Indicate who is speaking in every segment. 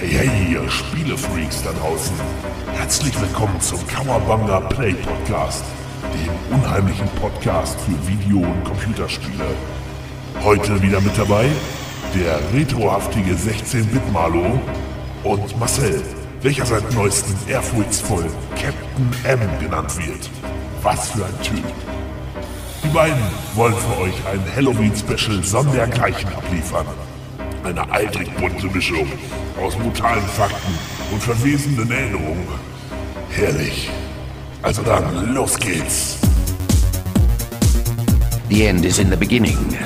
Speaker 1: Hey, hey, ihr Spielefreaks da draußen. Herzlich willkommen zum Kawabanga Play Podcast, dem unheimlichen Podcast für Video- und Computerspiele. Heute wieder mit dabei der retrohaftige 16-Bit-Malo und Marcel, welcher seit neuestem ehrfurchtsvoll Captain M genannt wird. Was für ein Typ. Die beiden wollen für euch ein Halloween-Special sondergleichen abliefern. Eine eitrig bunte Mischung aus brutalen Fakten und verwesenden Erinnerungen. Herrlich. Also dann, los geht's.
Speaker 2: The end is in the beginning,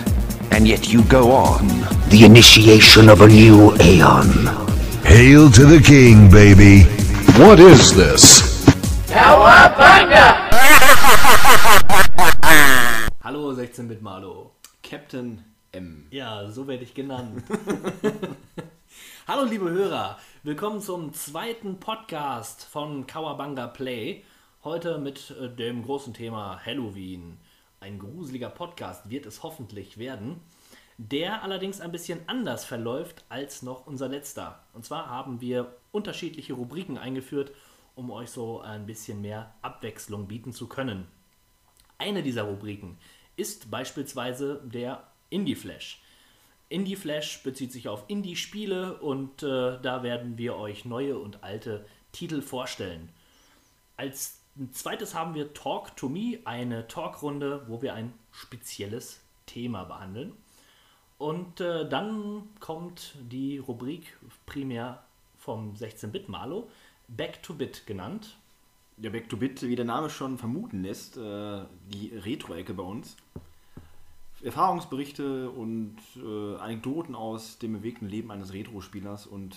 Speaker 2: and yet you go on.
Speaker 3: The initiation of a new aeon.
Speaker 4: Hail to the king, baby. What is this?
Speaker 5: Hallo 16-Bit Malo.
Speaker 6: Captain M.
Speaker 5: Ja, so werde ich genannt. Hallo liebe Hörer, willkommen zum zweiten Podcast von Kawabanga Play. Heute mit äh, dem großen Thema Halloween. Ein gruseliger Podcast wird es hoffentlich werden, der allerdings ein bisschen anders verläuft als noch unser letzter. Und zwar haben wir unterschiedliche Rubriken eingeführt, um euch so ein bisschen mehr Abwechslung bieten zu können. Eine dieser Rubriken ist beispielsweise der Indie Flash. Indie Flash bezieht sich auf Indie-Spiele und äh, da werden wir euch neue und alte Titel vorstellen. Als zweites haben wir Talk to Me, eine Talkrunde, wo wir ein spezielles Thema behandeln. Und äh, dann kommt die Rubrik primär vom 16-Bit Malo, Back to Bit genannt.
Speaker 6: Der Back to Bit, wie der Name schon vermuten lässt, äh, die Retro-Ecke bei uns. Erfahrungsberichte und äh, Anekdoten aus dem bewegten Leben eines Retro-Spielers und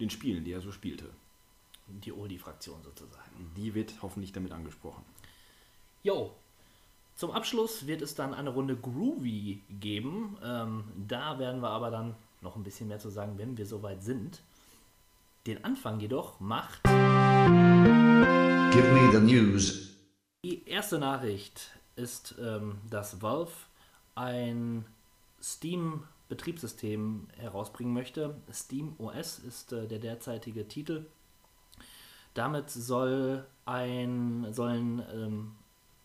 Speaker 6: den Spielen, die er so spielte.
Speaker 5: Die Oldie-Fraktion sozusagen.
Speaker 6: Die wird hoffentlich damit angesprochen.
Speaker 5: Jo, zum Abschluss wird es dann eine Runde Groovy geben. Ähm, da werden wir aber dann noch ein bisschen mehr zu sagen, wenn wir soweit sind. Den Anfang jedoch macht
Speaker 3: Give me the news.
Speaker 5: die erste Nachricht ist, ähm, dass Valve ein Steam-Betriebssystem herausbringen möchte. Steam OS ist äh, der derzeitige Titel. Damit soll ein, sollen ähm,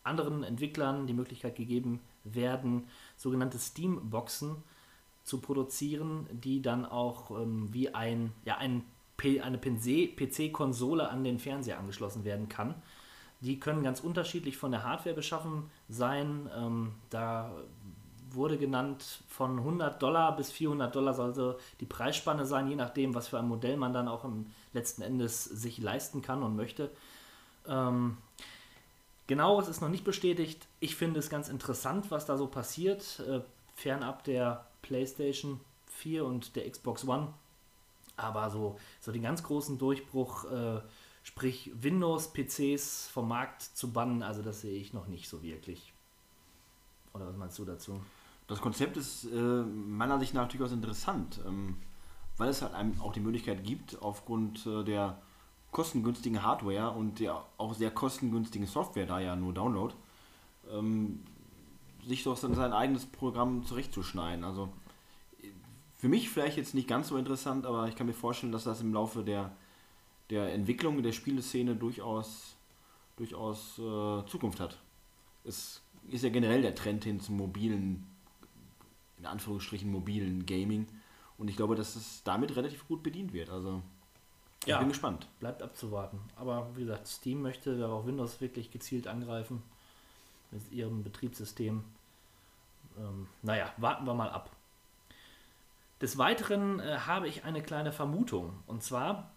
Speaker 5: anderen Entwicklern die Möglichkeit gegeben werden, sogenannte Steam-Boxen zu produzieren, die dann auch ähm, wie ein, ja, ein, eine PC-Konsole an den Fernseher angeschlossen werden kann. Die können ganz unterschiedlich von der Hardware beschaffen sein. Ähm, da wurde genannt, von 100 Dollar bis 400 Dollar sollte die Preisspanne sein, je nachdem, was für ein Modell man dann auch im letzten Endes sich leisten kann und möchte. Ähm, Genaueres ist noch nicht bestätigt. Ich finde es ganz interessant, was da so passiert, äh, fernab der PlayStation 4 und der Xbox One. Aber so, so den ganz großen Durchbruch, äh, sprich Windows-PCs vom Markt zu bannen, also das sehe ich noch nicht so wirklich. Oder was meinst du dazu?
Speaker 6: Das Konzept ist äh, meiner Sicht nach durchaus interessant, ähm, weil es halt einem auch die Möglichkeit gibt, aufgrund äh, der kostengünstigen Hardware und der auch sehr kostengünstigen Software, da ja nur Download, ähm, sich doch dann sein eigenes Programm zurechtzuschneiden. Also für mich vielleicht jetzt nicht ganz so interessant, aber ich kann mir vorstellen, dass das im Laufe der, der Entwicklung der Spieleszene durchaus, durchaus äh, Zukunft hat. Es ist ja generell der Trend hin zum mobilen, in Anführungsstrichen mobilen Gaming. Und ich glaube, dass es damit relativ gut bedient wird. Also ich
Speaker 5: Ja.
Speaker 6: bin gespannt.
Speaker 5: Bleibt abzuwarten. Aber wie gesagt, Steam möchte da auch Windows wirklich gezielt angreifen mit ihrem Betriebssystem. Ähm, naja, warten wir mal ab. Des Weiteren äh, habe ich eine kleine Vermutung. Und zwar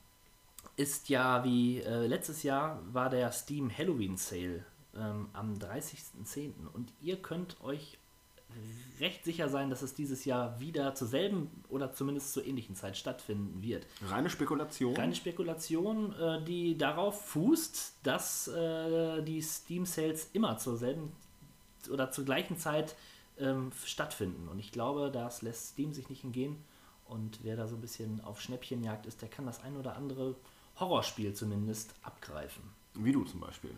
Speaker 5: ist ja wie äh, letztes Jahr war der Steam Halloween Sale ähm, am 30.10. Und ihr könnt euch recht sicher sein, dass es dieses Jahr wieder zur selben oder zumindest zur ähnlichen Zeit stattfinden wird.
Speaker 6: Reine Spekulation.
Speaker 5: Reine Spekulation, äh, die darauf fußt, dass äh, die Steam Sales immer zur selben oder zur gleichen Zeit ähm, stattfinden. Und ich glaube, das lässt Steam sich nicht entgehen. Und wer da so ein bisschen auf Schnäppchenjagd ist, der kann das ein oder andere Horrorspiel zumindest abgreifen.
Speaker 6: Wie du zum Beispiel.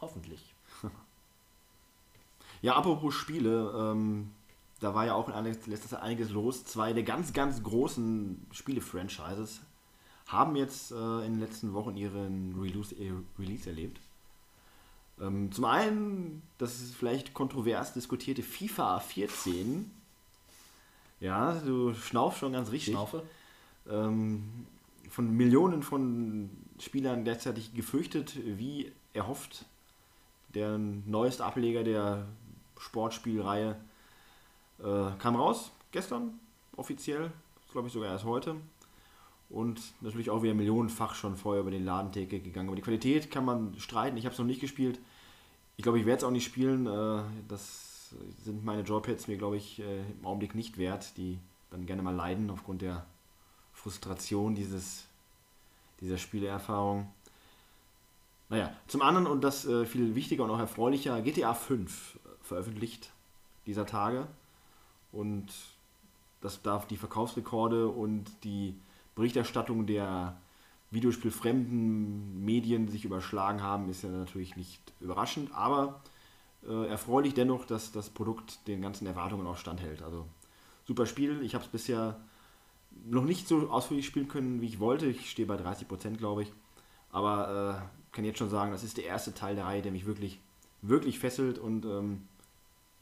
Speaker 5: Hoffentlich.
Speaker 6: Ja, apropos Spiele, ähm, da war ja auch in letzter Zeit einiges los. Zwei der ganz, ganz großen Spiele-Franchises haben jetzt äh, in den letzten Wochen ihren Release, äh, Release erlebt. Ähm, zum einen, das ist vielleicht kontrovers diskutierte FIFA 14. Ja, du schnaufst schon ganz richtig.
Speaker 5: Schnaufe.
Speaker 6: Ähm, von Millionen von Spielern gleichzeitig gefürchtet, wie erhofft. Der neueste Ableger der Sportspielreihe äh, kam raus, gestern offiziell, glaube ich sogar erst heute. Und natürlich auch wieder millionenfach schon vorher über den Ladentheke gegangen. Aber die Qualität kann man streiten. Ich habe es noch nicht gespielt. Ich glaube, ich werde es auch nicht spielen. Äh, das sind meine Joypads mir, glaube ich, äh, im Augenblick nicht wert, die dann gerne mal leiden aufgrund der Frustration dieses, dieser Spieleerfahrung. Naja, zum anderen, und das äh, viel wichtiger und auch erfreulicher, GTA 5 veröffentlicht dieser Tage. Und das darf die Verkaufsrekorde und die Berichterstattung der videospielfremden Medien sich überschlagen haben, ist ja natürlich nicht überraschend, aber äh, erfreulich dennoch, dass das Produkt den ganzen Erwartungen auch standhält. Also super Spiel. Ich habe es bisher noch nicht so ausführlich spielen können, wie ich wollte. Ich stehe bei 30%, glaube ich. Aber äh, kann jetzt schon sagen, das ist der erste Teil der Reihe, der mich wirklich, wirklich fesselt und ähm,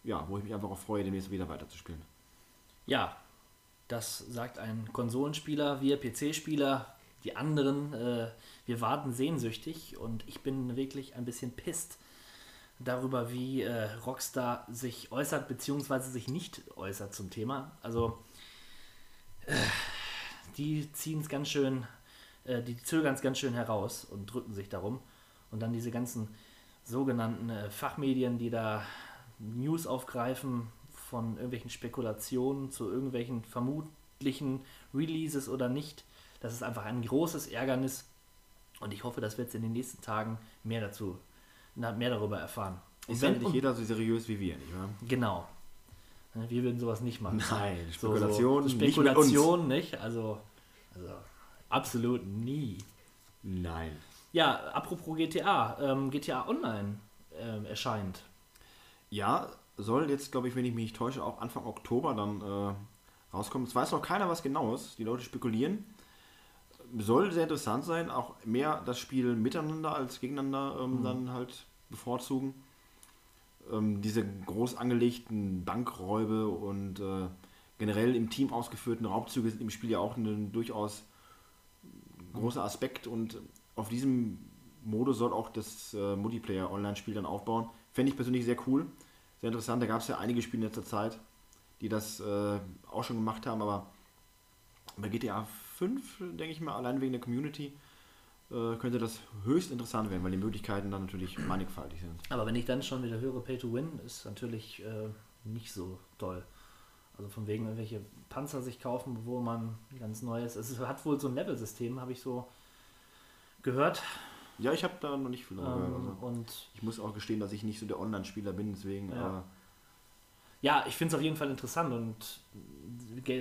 Speaker 6: ja, wo ich mich einfach auch freue, demnächst wieder weiterzuspielen.
Speaker 5: Ja, das sagt ein Konsolenspieler, wir PC-Spieler, die anderen, äh, wir warten sehnsüchtig und ich bin wirklich ein bisschen pisst darüber, wie äh, Rockstar sich äußert, beziehungsweise sich nicht äußert zum Thema. Also, äh, die ziehen es ganz schön, äh, die zögern es ganz schön heraus und drücken sich darum. Und dann diese ganzen sogenannten äh, Fachmedien, die da News aufgreifen von irgendwelchen Spekulationen zu irgendwelchen vermutlichen Releases oder nicht. Das ist einfach ein großes Ärgernis und ich hoffe, dass wir jetzt in den nächsten Tagen mehr dazu, mehr darüber erfahren. Und
Speaker 6: Ist ja nicht jeder so seriös wie wir, nicht wahr?
Speaker 5: Genau. Ne, Wir würden sowas nicht machen.
Speaker 6: Nein,
Speaker 5: So-
Speaker 6: Spekulation,
Speaker 5: so, so
Speaker 6: nicht.
Speaker 5: Spekulation nicht, Also, also absolut nie.
Speaker 6: Nein.
Speaker 5: Ja, apropos GTA, ähm, GTA Online ähm, erscheint.
Speaker 6: Ja, soll jetzt, glaube ich, wenn ich mich nicht täusche, auch Anfang Oktober dann äh, rauskommen. Es weiß noch keiner was genaues. Die Leute spekulieren. Soll sehr interessant sein, auch mehr das Spiel miteinander als gegeneinander ähm, dann halt bevorzugen. Ähm, diese groß angelegten Bankräube und äh, generell im Team ausgeführten Raubzüge sind im Spiel ja auch ein durchaus großer Aspekt und auf diesem Modus soll auch das äh, Multiplayer-Online-Spiel dann aufbauen. Fände ich persönlich sehr cool, sehr interessant. Da gab es ja einige Spiele in letzter Zeit, die das äh, auch schon gemacht haben, aber bei GTA 5, denke ich mal, allein wegen der Community, äh, könnte das höchst interessant werden, weil die Möglichkeiten dann natürlich mannigfaltig sind.
Speaker 5: Aber wenn ich dann schon wieder höre, Pay to Win ist natürlich äh, nicht so toll. Also von wegen irgendwelche Panzer sich kaufen, wo man ganz neues. Es ist- hat wohl so ein Level-System, habe ich so gehört.
Speaker 6: Ja, ich habe da noch nicht viel drüber gehört.
Speaker 5: Ähm,
Speaker 6: Also.
Speaker 5: und
Speaker 6: Ich muss auch gestehen, dass ich nicht so der Online-Spieler bin, deswegen.
Speaker 5: Ja.
Speaker 6: aber
Speaker 5: ja, ich finde es auf jeden Fall interessant und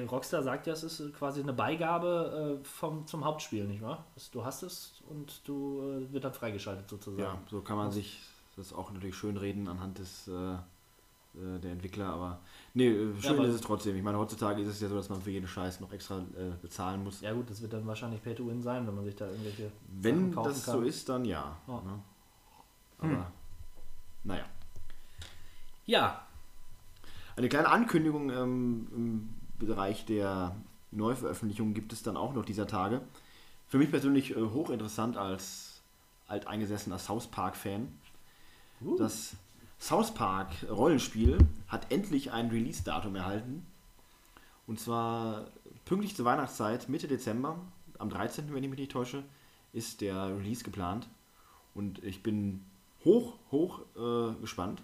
Speaker 5: Rockstar sagt ja, es ist quasi eine Beigabe äh, vom, zum Hauptspiel, nicht wahr? Du hast es und du äh, wird dann freigeschaltet sozusagen.
Speaker 6: Ja, so kann man sich das auch natürlich schön reden anhand des äh, äh, der Entwickler, aber nee, äh, schön
Speaker 5: aber-
Speaker 6: ist es trotzdem. Ich meine, heutzutage ist es ja so, dass man für jeden Scheiß noch extra äh, bezahlen muss.
Speaker 5: Ja gut, das wird dann wahrscheinlich Pay to Win sein, wenn man sich da irgendwelche
Speaker 6: Wenn
Speaker 5: Sachen kaufen
Speaker 6: das
Speaker 5: kann.
Speaker 6: so ist, dann ja.
Speaker 5: Ja.
Speaker 6: Ne? Aber naja.
Speaker 5: Ja,
Speaker 6: Eine kleine Ankündigung ähm, im Bereich der Neuveröffentlichung gibt es dann auch noch dieser Tage. Für mich persönlich äh, hochinteressant als alteingesessener South Park-Fan. Das South Park Rollenspiel hat endlich ein Release-Datum erhalten. Und zwar pünktlich zur Weihnachtszeit, Mitte Dezember, am 13., wenn ich mich nicht täusche, ist der Release geplant. Und ich bin hoch, hoch äh, gespannt.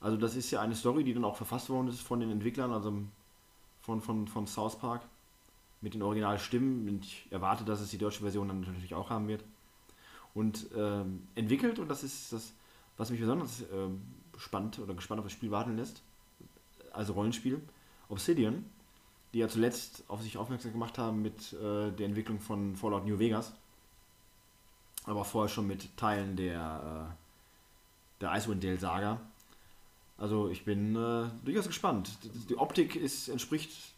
Speaker 6: Also das ist ja eine Story, die dann auch verfasst worden ist von den Entwicklern, also von, von, von South Park, mit den Originalstimmen. Und ich erwarte, dass es die deutsche Version dann natürlich auch haben wird. Und ähm, entwickelt, und das ist das, was mich besonders ähm, spannend oder gespannt auf das Spiel warten lässt, also Rollenspiel, Obsidian, die ja zuletzt auf sich aufmerksam gemacht haben mit äh, der Entwicklung von Fallout New Vegas, aber vorher schon mit Teilen der, äh, der Icewind Dale Saga. Also ich bin äh, durchaus gespannt. Die Optik ist, entspricht,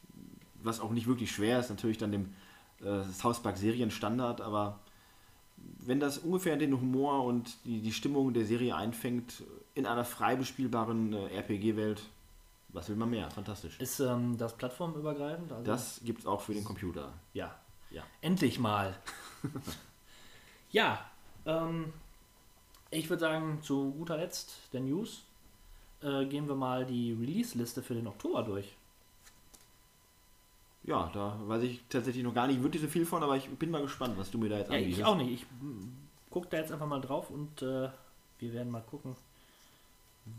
Speaker 6: was auch nicht wirklich schwer ist, natürlich dann dem äh, South Park Serienstandard, aber wenn das ungefähr den Humor und die, die Stimmung der Serie einfängt, in einer frei bespielbaren äh, RPG-Welt, was will man mehr? Fantastisch.
Speaker 5: Ist ähm, das plattformübergreifend? Also,
Speaker 6: Das gibt es auch für den Computer.
Speaker 5: ja.
Speaker 6: Ja.
Speaker 5: Endlich mal. ja, ähm, ich würde sagen, zu guter Letzt der News. Äh, gehen wir mal die Release-Liste für den Oktober durch.
Speaker 6: Ja, da weiß ich tatsächlich noch gar nicht wirklich so viel von, aber ich bin mal gespannt, was du mir da jetzt
Speaker 5: Ja, ich auch nicht. Ich gucke da jetzt einfach mal drauf und äh, wir werden mal gucken,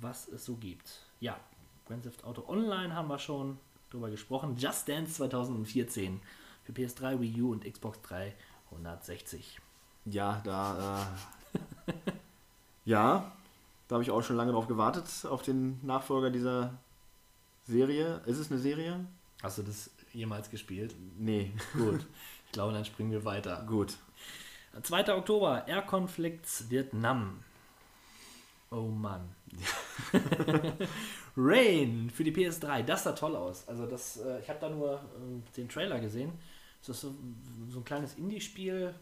Speaker 5: was es so gibt. Ja, Grand Theft Auto Online haben wir schon drüber gesprochen. Just Dance 2014 für PS3, Wii U und Xbox 360.
Speaker 6: Ja, da. Äh, ja, da habe ich auch schon lange drauf gewartet, auf den Nachfolger dieser Serie. Ist es eine Serie?
Speaker 5: Hast du das jemals gespielt?
Speaker 6: Nee,
Speaker 5: Gut. ich glaube, dann springen wir weiter.
Speaker 6: gut.
Speaker 5: 2. Oktober, Air Conflicts Vietnam. Oh Mann. Rain für die PS3, das sah toll aus. Also das, äh, ich habe da nur ähm, den Trailer gesehen. Das ist so, so ein kleines Indie-Spiel,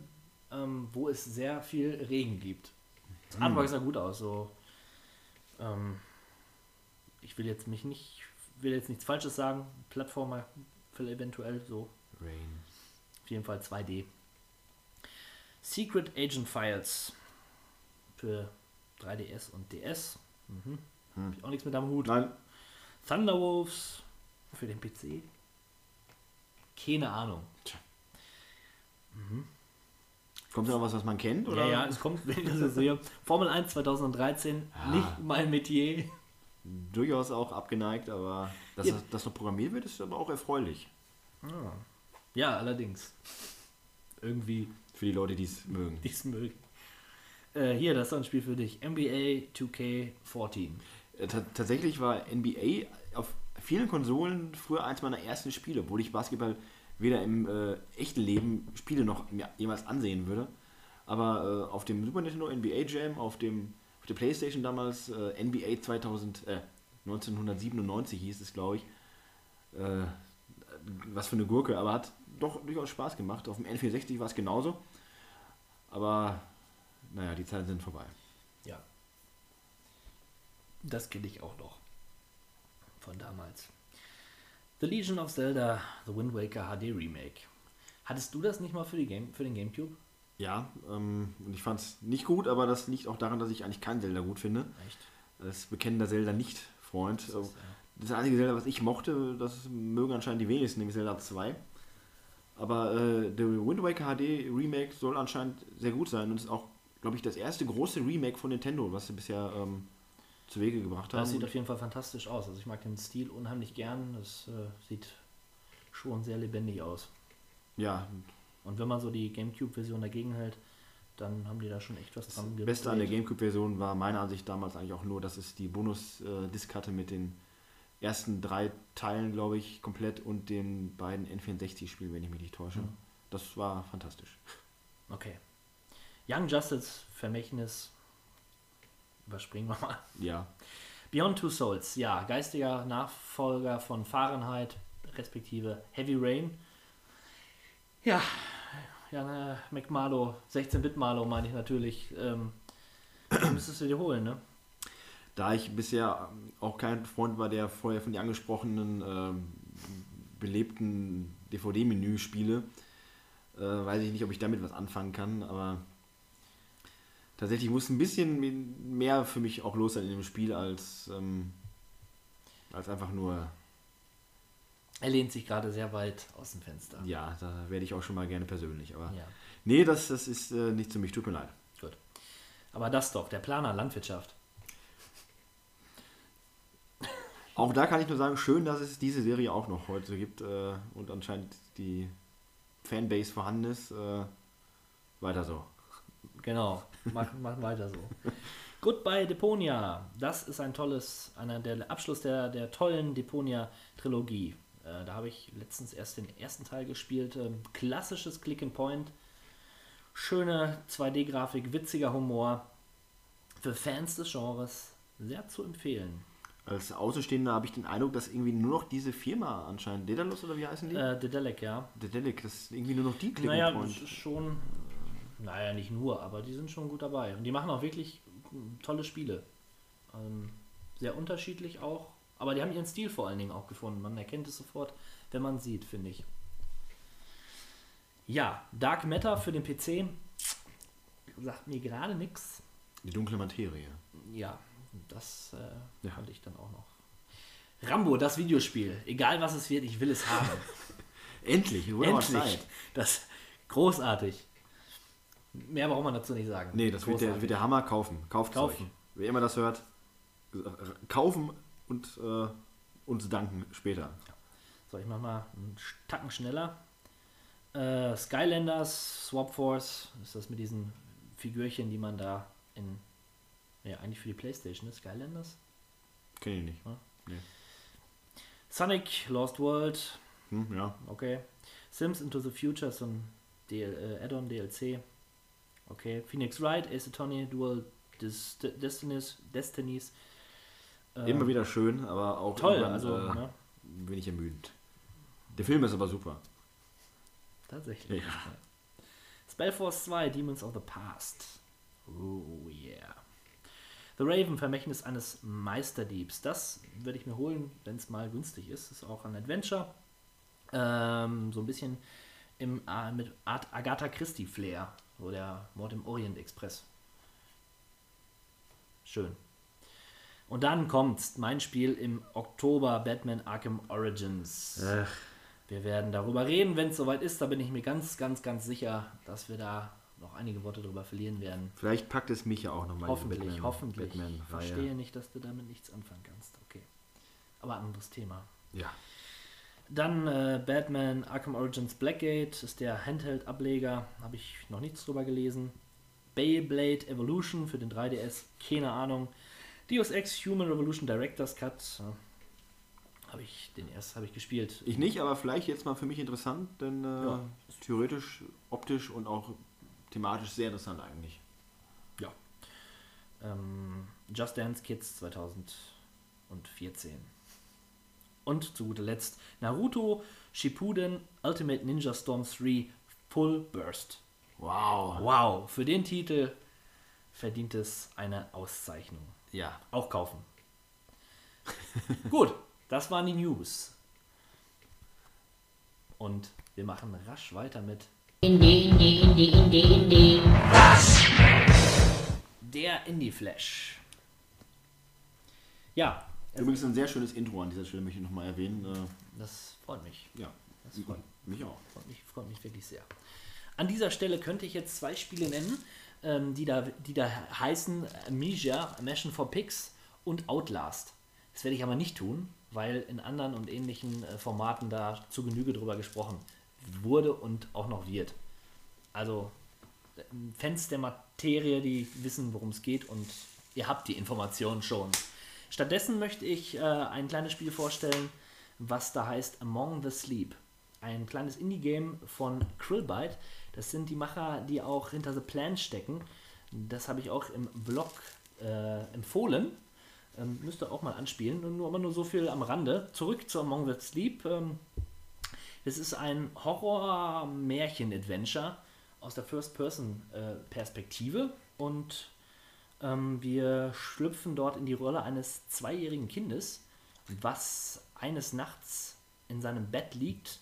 Speaker 5: ähm, wo es sehr viel Regen gibt. Das Artwork sah gut aus. So, ähm, ich will jetzt mich nicht, will jetzt nichts Falsches sagen. Plattformer vielleicht eventuell so
Speaker 6: Rain.
Speaker 5: auf jeden Fall 2D. Secret Agent Files für 3DS und DS. Mhm. Hab ich auch nichts mit am Hut.
Speaker 6: Nein,
Speaker 5: Thunderwolves für den PC. Keine Ahnung.
Speaker 6: kommt da noch was, was man kennt? Oder?
Speaker 5: Ja, ja, es kommt, wenn ich das jetzt sehe. Formel 1 2013, nicht mein Metier.
Speaker 6: Durchaus auch abgeneigt, aber dass
Speaker 5: Ja.
Speaker 6: das, noch programmiert wird, ist aber auch erfreulich.
Speaker 5: Ja, allerdings. Irgendwie
Speaker 6: Für die Leute, die es mögen.
Speaker 5: dies mögen. Äh, hier, das ist ein Spiel für dich. NBA 2K14.
Speaker 6: Äh, ta- tatsächlich war NBA auf vielen Konsolen früher eins meiner ersten Spiele, obwohl ich Basketball weder im äh, echten Leben Spiele noch jemals ansehen würde. Aber äh, auf dem Super Nintendo NBA Jam, auf dem auf der Playstation damals äh, NBA 2000, äh, 1997 hieß es, glaube ich. Äh, was für eine Gurke, aber hat doch durchaus Spaß gemacht. Auf dem N64 war es genauso. Aber naja, die Zeiten sind vorbei.
Speaker 5: Ja. Das kenne ich auch noch. Von damals. The Legion of Zelda, The Wind Waker HD Remake. Hattest du das nicht mal für, die Game, für den Gamecube?
Speaker 6: Ja, ähm, und ich fand es nicht gut, aber das liegt auch daran, dass ich eigentlich kein Zelda gut finde.
Speaker 5: Echt?
Speaker 6: Als bekennender Zelda-Nicht-Freund.
Speaker 5: Das
Speaker 6: Das,
Speaker 5: ist,
Speaker 6: das einzige Zelda, was ich mochte, das mögen anscheinend die wenigsten, nämlich Zelda 2. Aber äh, der Wind Waker HD Remake soll anscheinend sehr gut sein und ist auch, glaube ich, das erste große Remake von Nintendo, was sie bisher ähm, zu Wege gebracht haben.
Speaker 5: Das sieht auf jeden Fall fantastisch aus. Also ich mag den Stil unheimlich gern. Das äh, sieht schon sehr lebendig aus.
Speaker 6: ja,
Speaker 5: Und wenn man so die Gamecube-Version dagegen hält, dann haben die da schon echt was dran
Speaker 6: das Beste an der Gamecube-Version war meiner Ansicht damals eigentlich auch nur, dass es die Bonus-Disc hatte mit den ersten drei Teilen, glaube ich, komplett und den beiden N64-Spielen, wenn ich mich nicht täusche.
Speaker 5: Mhm.
Speaker 6: Das war fantastisch.
Speaker 5: Okay. Young Justice Vermächtnis. Überspringen wir mal.
Speaker 6: Ja,
Speaker 5: Beyond Two Souls, ja, geistiger Nachfolger von Fahrenheit, respektive Heavy Rain. Ja, ja, ne, McMarlow, 16-Bit-Marlow meine ich natürlich. Ähm, müsstest du dir holen, ne?
Speaker 6: da ich bisher auch kein Freund war, der vorher von dir angesprochenen ähm, belebten DVD-Menü-Spiele, äh, weiß ich nicht, ob ich damit was anfangen kann, aber tatsächlich muss ein bisschen mehr für mich auch los sein in dem Spiel als, ähm, als einfach nur,
Speaker 5: Er lehnt sich gerade sehr weit aus dem Fenster.
Speaker 6: ja, da werde ich auch schon mal gerne persönlich, aber
Speaker 5: Ja,
Speaker 6: nee, das, das ist äh, nicht für mich, tut mir leid.
Speaker 5: gut. Aber das doch, der Planer Landwirtschaft.
Speaker 6: Auch da kann ich nur sagen, schön, dass es diese Serie auch noch heute gibt äh, und anscheinend die Fanbase vorhanden ist. Äh, weiter so.
Speaker 5: Genau, machen mach weiter so. Goodbye Deponia. Das ist ein tolles, einer der Abschluss der, der tollen Deponia-Trilogie. Äh, da habe ich letztens erst den ersten Teil gespielt. Ähm, klassisches Click and Point. Schöne 2D-Grafik, witziger Humor. Für Fans des Genres sehr zu empfehlen.
Speaker 6: als Außenstehender habe ich den Eindruck, dass irgendwie nur noch diese Firma anscheinend, Daedalus oder wie heißen die?
Speaker 5: Äh, Dedelic, ja.
Speaker 6: Dedelic, dass irgendwie nur noch die klicken
Speaker 5: Naja,
Speaker 6: wollen.
Speaker 5: das ist schon, naja, nicht nur, aber die sind schon gut dabei. Und die machen auch wirklich tolle Spiele. Ähm, sehr unterschiedlich auch, aber die haben ihren Stil vor allen Dingen auch gefunden. Man erkennt es sofort, wenn man sieht, finde ich. Ja, Dark Matter für den PC sagt mir gerade nichts.
Speaker 6: Die dunkle Materie.
Speaker 5: Ja, das äh,
Speaker 6: Ja.
Speaker 5: fand ich dann auch noch. Rambo, das Videospiel. Egal was es wird, ich will es haben.
Speaker 6: Endlich, mal
Speaker 5: Endlich. Das großartig. Mehr braucht man dazu nicht sagen.
Speaker 6: Nee, das wird der, wird der Hammer kaufen. Kauft
Speaker 5: Kaufen.
Speaker 6: euch. Wer immer das hört, äh, kaufen und äh, uns danken später.
Speaker 5: So, ich mach mal einen Tacken schneller. Äh, Skylanders, Swap Force, ist das mit diesen Figürchen, die man da in. Ja, eigentlich für die Playstation ist. Skylanders?
Speaker 6: Kenn ich nicht.
Speaker 5: Sonic, Lost World,
Speaker 6: Hm, ja.
Speaker 5: okay. Sims Into the Future, so ein DL, äh, Add-on DLC. Okay. Phoenix Wright, Ace Attorney, Dual Des Destinies, Destinies. Ähm,
Speaker 6: Immer wieder schön, aber auch
Speaker 5: Toll, also,
Speaker 6: äh,
Speaker 5: ne?
Speaker 6: wenig ermüdend. Der Film ist aber super.
Speaker 5: Tatsächlich.
Speaker 6: Ja.
Speaker 5: Spellforce 2, Demons of the Past. Oh yeah. The Raven, Vermächtnis eines Meisterdiebs. Das würde ich mir holen, wenn es mal günstig ist. Ist auch ein Adventure. Ähm, so ein bisschen im, äh, mit Art Agatha Christie Flair. So der Mord im Orient Express. Schön. Und dann kommt mein Spiel im Oktober, Batman Arkham Origins. Wir werden darüber reden, wenn es soweit ist. Da bin ich mir ganz, ganz, ganz sicher, dass wir da noch einige Worte drüber verlieren werden.
Speaker 6: Vielleicht packt es mich ja auch nochmal
Speaker 5: hoffentlich, hoffentlich. ich
Speaker 6: Batman
Speaker 5: verstehe nicht, dass du damit nichts anfangen kannst. Okay. Aber anderes Thema.
Speaker 6: Ja.
Speaker 5: Dann äh, Batman Arkham Origins Blackgate ist der Handheld-Ableger. Habe ich noch nichts drüber gelesen. Beyblade Evolution für den 3DS. Keine Ahnung. Deus Ex Human Revolution Director's Cut. äh, Habe ich den erst habe ich gespielt.
Speaker 6: Ich nicht, aber vielleicht jetzt mal für mich interessant, denn äh,
Speaker 5: Ja.
Speaker 6: theoretisch, optisch und auch thematisch sehr interessant eigentlich.
Speaker 5: Ja. Ähm, Just Dance Kids 2014. Und zu guter Letzt Naruto Shippuden Ultimate Ninja Storm 3 Full Burst.
Speaker 6: Wow.
Speaker 5: Wow, für den Titel verdient es eine Auszeichnung.
Speaker 6: Ja.
Speaker 5: Auch kaufen. Gut, das waren die News. Und wir machen rasch weiter mit
Speaker 7: Indie, Indie, Indie, Indie, Indie.
Speaker 5: der Indie Flash. Ja,
Speaker 6: Übrigens ein sehr schönes Intro an dieser Stelle möchte ich nochmal erwähnen. Äh,
Speaker 5: das freut mich.
Speaker 6: ja.
Speaker 5: Das freut,
Speaker 6: Mich auch.
Speaker 5: freut, mich, freut mich wirklich sehr. An dieser Stelle könnte ich jetzt zwei Spiele nennen, ähm, die, da, die da heißen Amnesia, Mission for Pigs und Outlast. Das werde ich aber nicht tun, weil in anderen und ähnlichen äh, Formaten da zu Genüge drüber gesprochen wurde und auch noch wird. Also äh, Fans der Materie, die wissen, worum es geht und ihr habt die Informationen schon. Stattdessen möchte ich äh, ein kleines Spiel vorstellen, was da heißt Among the Sleep. Ein kleines Indie-Game von Krillbyte. Das sind die Macher, die auch hinter The Plan stecken. Das habe ich auch im Blog äh, empfohlen. Ähm, müsst auch mal anspielen. Nur, aber nur so viel am Rande. Zurück zu Among the Sleep. Ähm, es ist ein Horror-Märchen-Adventure aus der First-Person-Perspektive und ähm, wir schlüpfen dort in die Rolle eines zweijährigen Kindes, was eines Nachts in seinem Bett liegt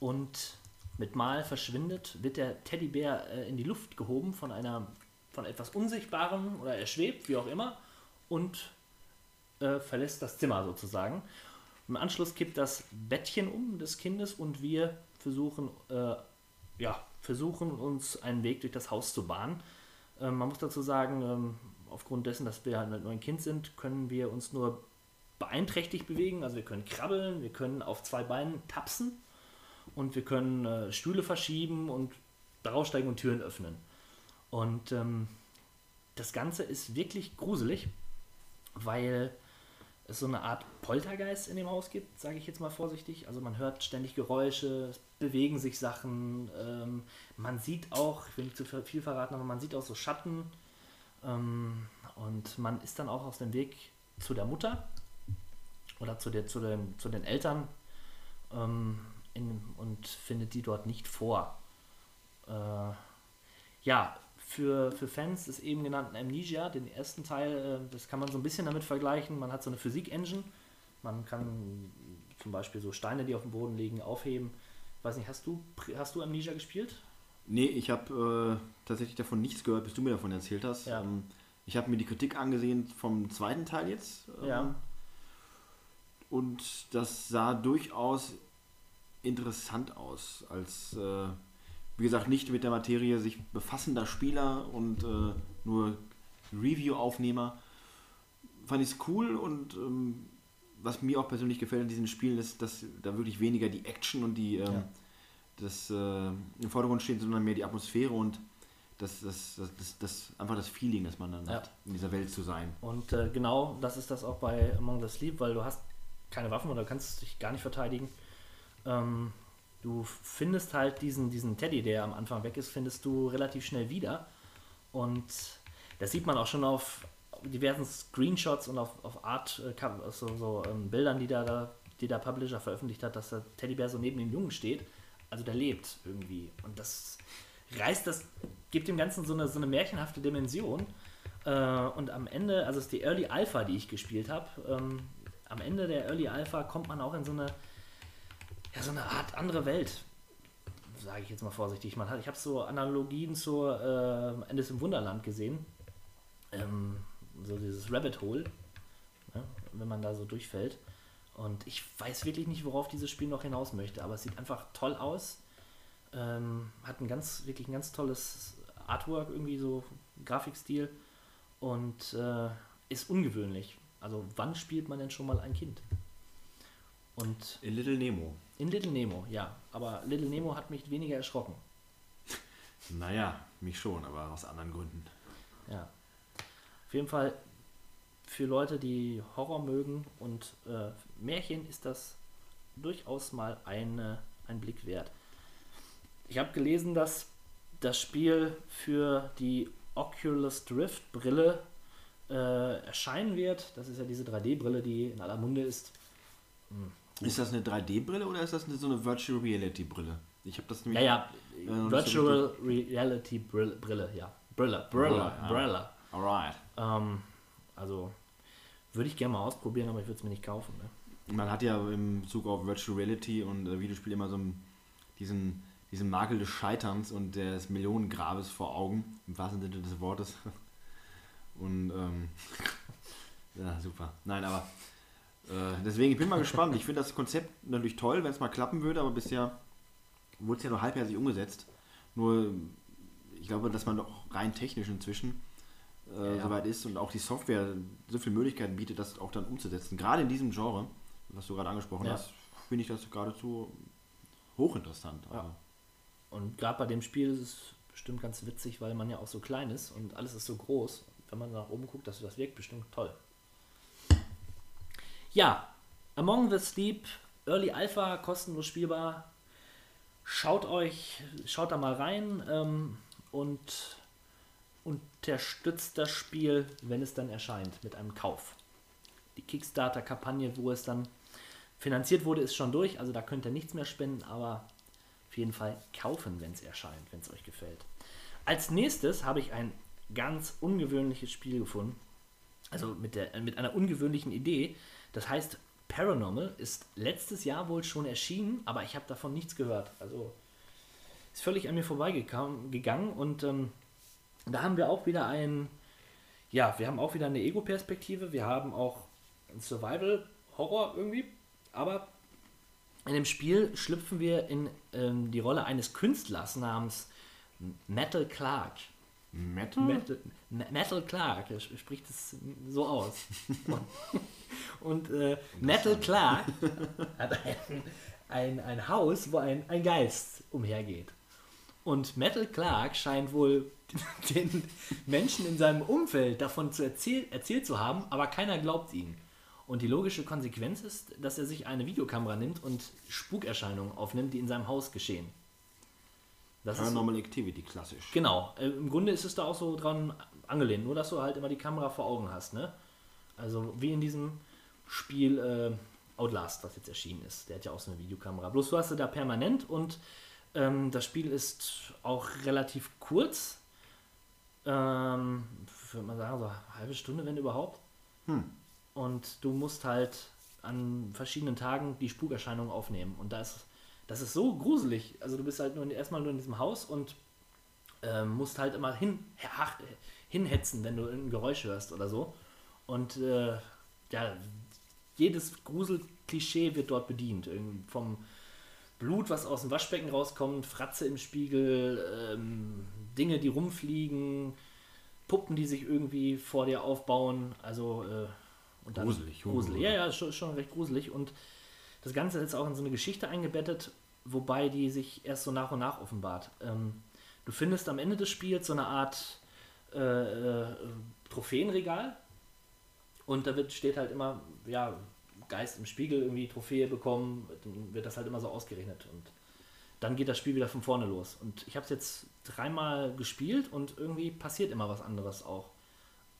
Speaker 5: und mit Mal verschwindet, wird der Teddybär äh, in die Luft gehoben von einer von etwas Unsichtbarem oder er schwebt, wie auch immer, und äh, verlässt das Zimmer sozusagen. Im Anschluss kippt das Bettchen um des Kindes und wir versuchen, äh, ja, versuchen uns einen Weg durch das Haus zu bahnen. Ähm, man muss dazu sagen, ähm, aufgrund dessen, dass wir halt nur ein Kind sind, können wir uns nur beeinträchtigt bewegen. Also wir können krabbeln, wir können auf zwei Beinen tapsen und wir können äh, Stühle verschieben und draufsteigen und Türen öffnen. Und ähm, das Ganze ist wirklich gruselig, weil es so eine Art Poltergeist in dem Haus gibt, sage ich jetzt mal vorsichtig. Also man hört ständig Geräusche, es bewegen sich Sachen. Ähm, man sieht auch, ich will nicht zu viel verraten, aber man sieht auch so Schatten. Ähm, und man ist dann auch auf dem Weg zu der Mutter. oder zu, der, zu, den, zu den Eltern ähm, in, und findet die dort nicht vor. Äh, ja, für, für Fans des eben genannten Amnesia, den ersten Teil, äh, das kann man so ein bisschen damit vergleichen. Man hat so eine Physik-Engine, man kann zum Beispiel so Steine, die auf dem Boden liegen, aufheben. Weiß nicht, hast du, hast du Amnesia gespielt?
Speaker 6: Nee, ich habe äh, tatsächlich davon nichts gehört, bis du mir davon erzählt hast.
Speaker 5: Ja.
Speaker 6: Ähm, ich habe mir die Kritik angesehen vom zweiten Teil jetzt. ähm,
Speaker 5: Ja.
Speaker 6: Und das sah durchaus interessant aus, als, äh, wie gesagt, nicht mit der Materie sich befassender Spieler und äh, nur Review-Aufnehmer. Fand ich es cool und ähm, was mir auch persönlich gefällt an diesen Spielen ist, dass da wirklich weniger die Action und die ähm,
Speaker 5: Ja.
Speaker 6: das äh, im Vordergrund steht, sondern mehr die Atmosphäre und das, das, das, das, das einfach das Feeling, das man dann
Speaker 5: Ja.
Speaker 6: hat, in dieser Welt zu sein.
Speaker 5: Und äh, genau das ist das auch bei Among the Sleep, weil du hast keine Waffen oder kannst dich gar nicht verteidigen. Ähm, du findest halt diesen, diesen Teddy, der am Anfang weg ist, findest du relativ schnell wieder. Und das sieht man auch schon auf diversen Screenshots und auf, auf Art, äh, so, so ähm, Bildern, die da, da, die der Publisher veröffentlicht hat, dass der Teddybär so neben dem Jungen steht. Also der lebt irgendwie. Und das reißt das, gibt dem Ganzen so eine, so eine märchenhafte Dimension. Äh, und am Ende, also es ist die Early Alpha, die ich gespielt habe. Ähm, am Ende der Early Alpha kommt man auch in so eine, ja, so eine Art andere Welt. Sage ich jetzt mal vorsichtig. Man hat, ich habe so Analogien zur äh, Endes im Wunderland gesehen. Ähm, so dieses Rabbit Hole, ne, wenn man da so durchfällt. Und ich weiß wirklich nicht, worauf dieses Spiel noch hinaus möchte, aber es sieht einfach toll aus. Ähm, hat ein ganz, wirklich ein ganz tolles Artwork, irgendwie so Grafikstil und äh, ist ungewöhnlich. Also wann spielt man denn schon mal ein Kind? Und
Speaker 6: In Little Nemo.
Speaker 5: in Little Nemo, ja. Aber Little Nemo hat mich weniger erschrocken.
Speaker 6: Naja, mich schon, aber aus anderen Gründen.
Speaker 5: Ja. Auf jeden Fall für Leute, die Horror mögen und äh, Märchen ist das durchaus mal eine, ein Blick wert. Ich habe gelesen, dass das Spiel für die Oculus Drift Brille äh, erscheinen wird. Das ist ja diese 3D-Brille, die in aller Munde ist.
Speaker 6: Ist das eine 3D-Brille oder ist das eine, so eine Virtual Reality-Brille? Ich habe das
Speaker 5: Ja,
Speaker 6: nämlich.
Speaker 5: ja,
Speaker 6: äh, noch nicht so
Speaker 5: Virtual Reality Brille, ja. Brille, Brille,
Speaker 6: Brille, ja.
Speaker 5: Brille.
Speaker 6: Alright.
Speaker 5: Ähm, also würde ich gerne mal ausprobieren, aber ich würde es mir nicht kaufen. Ne?
Speaker 6: Man hat ja im Bezug auf Virtual Reality und äh, Videospiele immer so einen, diesen, diesen Makel des Scheiterns und des Millionengrabes vor Augen, im wahrsten Sinne des Wortes. Und ähm, ja, super. Nein, aber äh, deswegen, ich bin mal gespannt. Ich finde das Konzept natürlich toll, wenn es mal klappen würde, aber bisher wurde es ja nur halbherzig umgesetzt. Nur, ich glaube, dass man doch rein technisch inzwischen äh,
Speaker 5: Ja.
Speaker 6: soweit ist und auch die Software so viele Möglichkeiten bietet, das auch dann umzusetzen. Gerade in diesem Genre, was du gerade angesprochen
Speaker 5: Ja.
Speaker 6: hast, finde ich das geradezu hochinteressant.
Speaker 5: Ja.
Speaker 6: Also,
Speaker 5: Und gerade bei dem Spiel ist es bestimmt ganz witzig, weil man ja auch so klein ist und alles ist so groß. Wenn man nach oben guckt, das, das wirkt bestimmt toll. Ja, Among the Sleep, Early Alpha, kostenlos spielbar. Schaut euch, schaut da mal rein ähm, und unterstützt das Spiel, wenn es dann erscheint, mit einem Kauf. Die Kickstarter-Kampagne, wo es dann finanziert wurde, ist schon durch, also da könnt ihr nichts mehr spenden, aber auf jeden Fall kaufen, wenn es erscheint, wenn es euch gefällt. Als nächstes habe ich ein ganz ungewöhnliches Spiel gefunden. Also mit, der, mit einer ungewöhnlichen Idee. Das heißt, Paranormal ist letztes Jahr wohl schon erschienen, aber ich habe davon nichts gehört. Also ist völlig an mir vorbeigegangen und ähm, da haben wir auch wieder ein, ja, wir haben auch wieder eine Ego-Perspektive, wir haben auch ein Survival-Horror irgendwie, aber in dem Spiel schlüpfen wir in ähm, die Rolle eines Künstlers namens Metal Clark.
Speaker 6: Metal?
Speaker 5: Metal, Me- Metal Clark, er sp- spricht es so aus. Und, und äh, Metal Clark hat ein, ein, ein Haus, wo ein, ein Geist umhergeht. Und Metal Clark scheint wohl den Menschen in seinem Umfeld davon zu erzähl erzählt zu haben, aber keiner glaubt ihm. Und die logische Konsequenz ist, dass er sich eine Videokamera nimmt und Spukerscheinungen aufnimmt, die in seinem Haus geschehen. Das ist
Speaker 6: Paranormal Activity, klassisch.
Speaker 5: Genau, äh, im Grunde ist es da auch so dran angelehnt, nur dass du halt immer die Kamera vor Augen hast, ne? Also wie in diesem Spiel, äh, Outlast, was jetzt erschienen ist. Der hat ja auch so eine Videokamera. Bloß du hast sie da permanent und ähm, das Spiel ist auch relativ kurz. Ähm, würde man sagen, so eine halbe Stunde, wenn überhaupt. Und du musst halt an verschiedenen Tagen die Spukerscheinungen aufnehmen. Und da ist, das ist so gruselig. Also du bist halt nur in, erstmal nur in diesem Haus und ähm, musst halt immer hin, ach, hinhetzen, wenn du irgendein Geräusch hörst oder so. Und äh, ja, jedes Gruselklischee wird dort bedient. Irgend Vom Blut, was aus dem Waschbecken rauskommt, Fratze im Spiegel, ähm, Dinge, die rumfliegen, Puppen, die sich irgendwie vor dir aufbauen. Also äh, und dann
Speaker 6: Gruselig,
Speaker 5: gruselig. Ja, ja, schon, schon recht gruselig. Und das Ganze ist auch in so eine Geschichte eingebettet, wobei die sich erst so nach und nach offenbart. Ähm, du findest am Ende des Spiels so eine Art äh, äh, Trophäenregal und da wird, steht halt immer, ja, Geist im Spiegel irgendwie Trophäe bekommen, dann wird das halt immer so ausgerechnet und dann geht das Spiel wieder von vorne los. Und ich habe es jetzt dreimal gespielt und irgendwie passiert immer was anderes auch.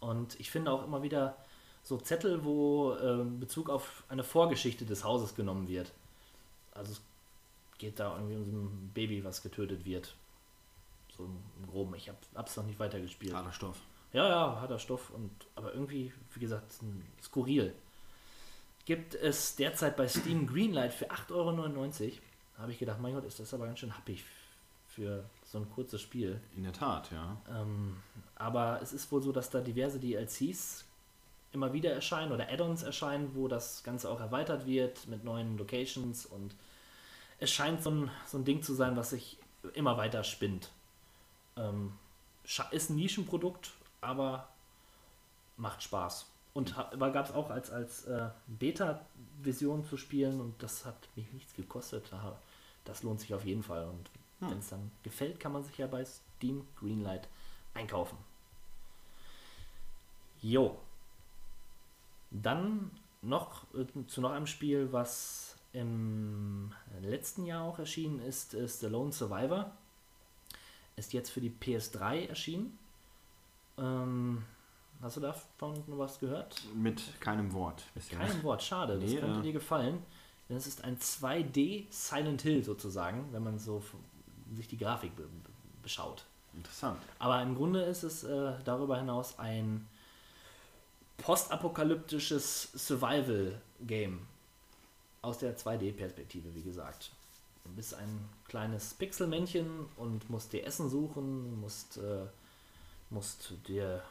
Speaker 5: Und ich finde auch immer wieder so Zettel, wo ähm, Bezug auf eine Vorgeschichte des Hauses genommen wird. Also es geht da irgendwie um so ein Baby, was getötet wird. So im Groben. Ich habe es noch nicht weitergespielt.
Speaker 6: Harter Stoff.
Speaker 5: Ja, ja, harter Stoff und aber irgendwie, wie gesagt, skurril. Gibt es derzeit bei Steam Greenlight für 8,99 Euro. Habe ich gedacht, mein Gott, ist das aber ganz schön happig für so ein kurzes Spiel.
Speaker 6: In der Tat, ja.
Speaker 5: Ähm, aber es ist wohl so, dass da diverse DLCs immer wieder erscheinen oder Add-ons erscheinen, wo das Ganze auch erweitert wird mit neuen Locations und es scheint so ein, so ein Ding zu sein, was sich immer weiter spinnt. Ähm, ist ein Nischenprodukt, aber macht Spaß. Und gab es auch als, als äh, Beta-Version zu spielen und das hat mich nichts gekostet. Da- Das lohnt sich auf jeden Fall. Und wenn es dann gefällt, kann man sich ja bei Steam Greenlight einkaufen. Jo. Dann noch äh, zu noch einem Spiel, was im letzten Jahr auch erschienen ist, ist The Lone Survivor. Ist jetzt für die PS3 erschienen. Ähm, hast du davon noch was gehört?
Speaker 6: Mit keinem Wort bisher.
Speaker 5: Kein Wort, schade. Das
Speaker 6: Nee,
Speaker 5: könnte
Speaker 6: äh.
Speaker 5: dir gefallen. Denn es ist ein 2D Silent Hill sozusagen, wenn man so sich die Grafik be- beschaut.
Speaker 6: Interessant.
Speaker 5: Aber im Grunde ist es äh, darüber hinaus ein postapokalyptisches Survival-Game aus der 2D-Perspektive, wie gesagt. Du bist ein kleines Pixelmännchen und musst dir Essen suchen, musst, äh, musst dir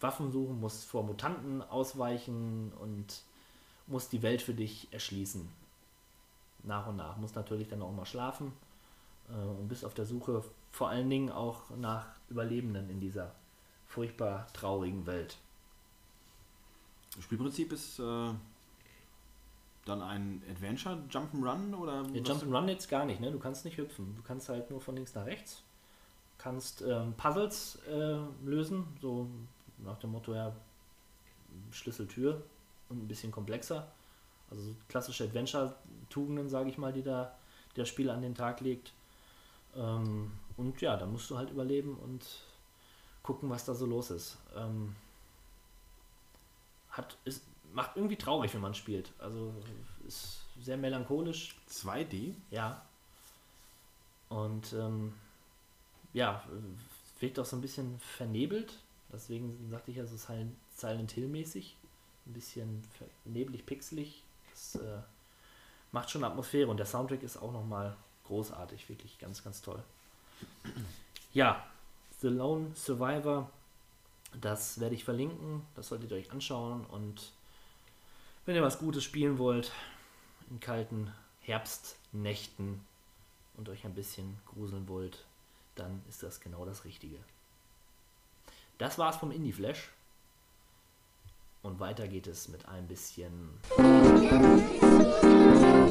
Speaker 5: Waffen suchen, musst vor Mutanten ausweichen und musst die Welt für dich erschließen. Nach und nach. Musst natürlich dann auch mal schlafen äh, und bist auf der Suche vor allen Dingen auch nach Überlebenden in dieser furchtbar traurigen Welt.
Speaker 6: Das Spielprinzip ist äh, dann ein Adventure Jump'n'Run oder
Speaker 5: Der
Speaker 6: was?
Speaker 5: Jump'n'Run jetzt gar nicht, ne? Du kannst nicht hüpfen. Du kannst halt nur von links nach rechts. Kannst ähm, Puzzles äh, lösen, so nach dem Motto, ja, Schlüsseltür und ein bisschen komplexer. Also so klassische Adventure-Tugenden, sage ich mal, die da der Spieler an den Tag legt. Ähm, und ja, dann musst du halt überleben und gucken, was da so los ist. Ähm, hat, ist, macht irgendwie traurig, wenn man spielt. Also ist sehr melancholisch,
Speaker 6: 2D?
Speaker 5: ja. Und ähm, ja, wirkt auch so ein bisschen vernebelt. Deswegen sagte ich ja so Silent, Silent Hill mäßig. Ein bisschen neblig, pixelig. Das äh, macht schon Atmosphäre und der Soundtrack ist auch nochmal großartig. Wirklich ganz, ganz toll. Ja, The Lone Survivor. Das werde ich verlinken. Das solltet ihr euch anschauen. Und wenn ihr was Gutes spielen wollt, in kalten Herbstnächten und euch ein bisschen gruseln wollt, dann ist das genau das Richtige. Das war's vom Indie Flash. Und weiter geht es mit ein bisschen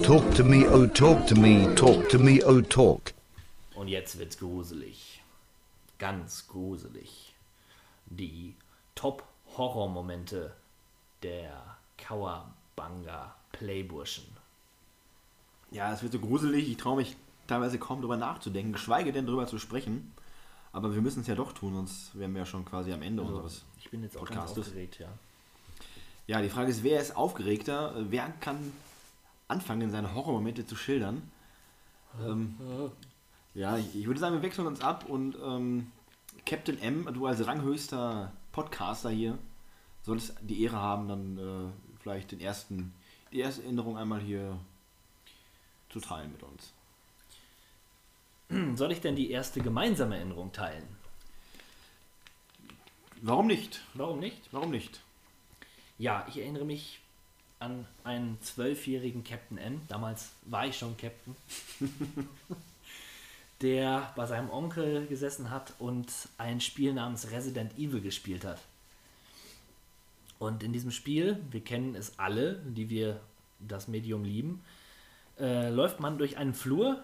Speaker 3: Talk to me, oh talk to me, talk to me, oh talk.
Speaker 5: Und jetzt wird's gruselig. Ganz gruselig. Die Top-Horror-Momente der Kawabanga Playburschen.
Speaker 6: Ja, es wird so gruselig, ich traue mich teilweise kaum drüber nachzudenken, geschweige denn drüber zu sprechen. Aber wir müssen es ja doch tun, sonst wären wir ja schon quasi am Ende unseres.
Speaker 5: Ich bin jetzt auch ganz aufgeregt, ja.
Speaker 6: Ja, die Frage ist, wer ist aufgeregter? Wer kann anfangen, seine Horrormomente zu schildern. Ähm, ja, ich, ich würde sagen, wir wechseln uns ab und ähm, Captain M, du als ranghöchster Podcaster hier, solltest die Ehre haben, dann äh, vielleicht den ersten, die erste Änderung einmal hier zu teilen mit uns.
Speaker 5: Soll ich denn die erste gemeinsame Erinnerung teilen?
Speaker 6: Warum nicht?
Speaker 5: Warum nicht?
Speaker 6: Warum nicht?
Speaker 5: Ja, ich erinnere mich an einen zwölfjährigen Captain M. Damals war ich schon Captain. der bei seinem Onkel gesessen hat und ein Spiel namens Resident Evil gespielt hat. Und in diesem Spiel, wir kennen es alle, die wir das Medium lieben, äh, läuft man durch einen Flur,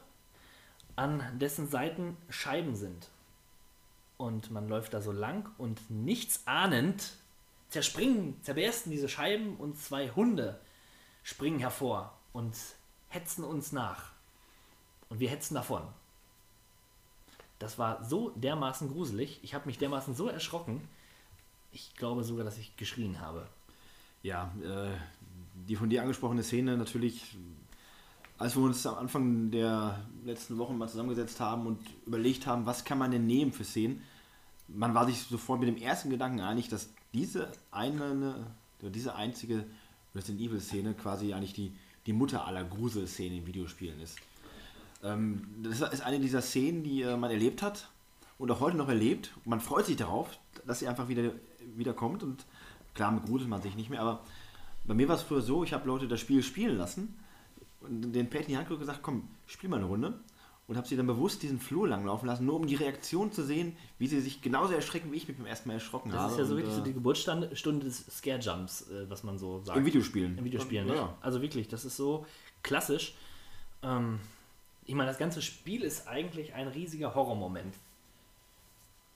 Speaker 5: an dessen Seiten Scheiben sind. Und man läuft da so lang und nichts ahnend zerspringen, zerbersten diese Scheiben und zwei Hunde springen hervor und hetzen uns nach. Und wir hetzen davon. Das war so dermaßen gruselig. Ich habe mich dermaßen so erschrocken. Ich glaube sogar, dass ich geschrien habe.
Speaker 6: Ja, äh, die von dir angesprochene Szene natürlich, als wir uns am Anfang der letzten Wochen mal zusammengesetzt haben und überlegt haben, was kann man denn nehmen für Szenen, man war sich sofort mit dem ersten Gedanken einig, dass diese eine, oder diese einzige Resident Evil Szene quasi eigentlich die, die Mutter aller Gruselszenen in Videospielen ist. Ähm, das ist eine dieser Szenen, die äh, man erlebt hat und auch heute noch erlebt. Man freut sich darauf, dass sie einfach wieder, wieder kommt und klar, gruselt man sich nicht mehr, aber bei mir war es früher so, ich habe Leute das Spiel spielen lassen und den Pad in die Hand und gesagt, komm, spiel mal eine Runde und habe sie dann bewusst diesen Flur langlaufen lassen, nur um die Reaktion zu sehen, wie sie sich genauso erschrecken, wie ich mich beim ersten Mal erschrocken
Speaker 5: Das
Speaker 6: habe.
Speaker 5: ist ja so
Speaker 6: Und,
Speaker 5: wirklich so
Speaker 6: äh,
Speaker 5: die Geburtsstunde des Scare Jumps, äh, was man so sagt.
Speaker 6: Im Videospielen.
Speaker 5: Im Videospielen,
Speaker 6: Ja,
Speaker 5: ne? Also wirklich, das ist so klassisch. Ähm, ich meine, das ganze Spiel ist eigentlich ein riesiger Horrormoment.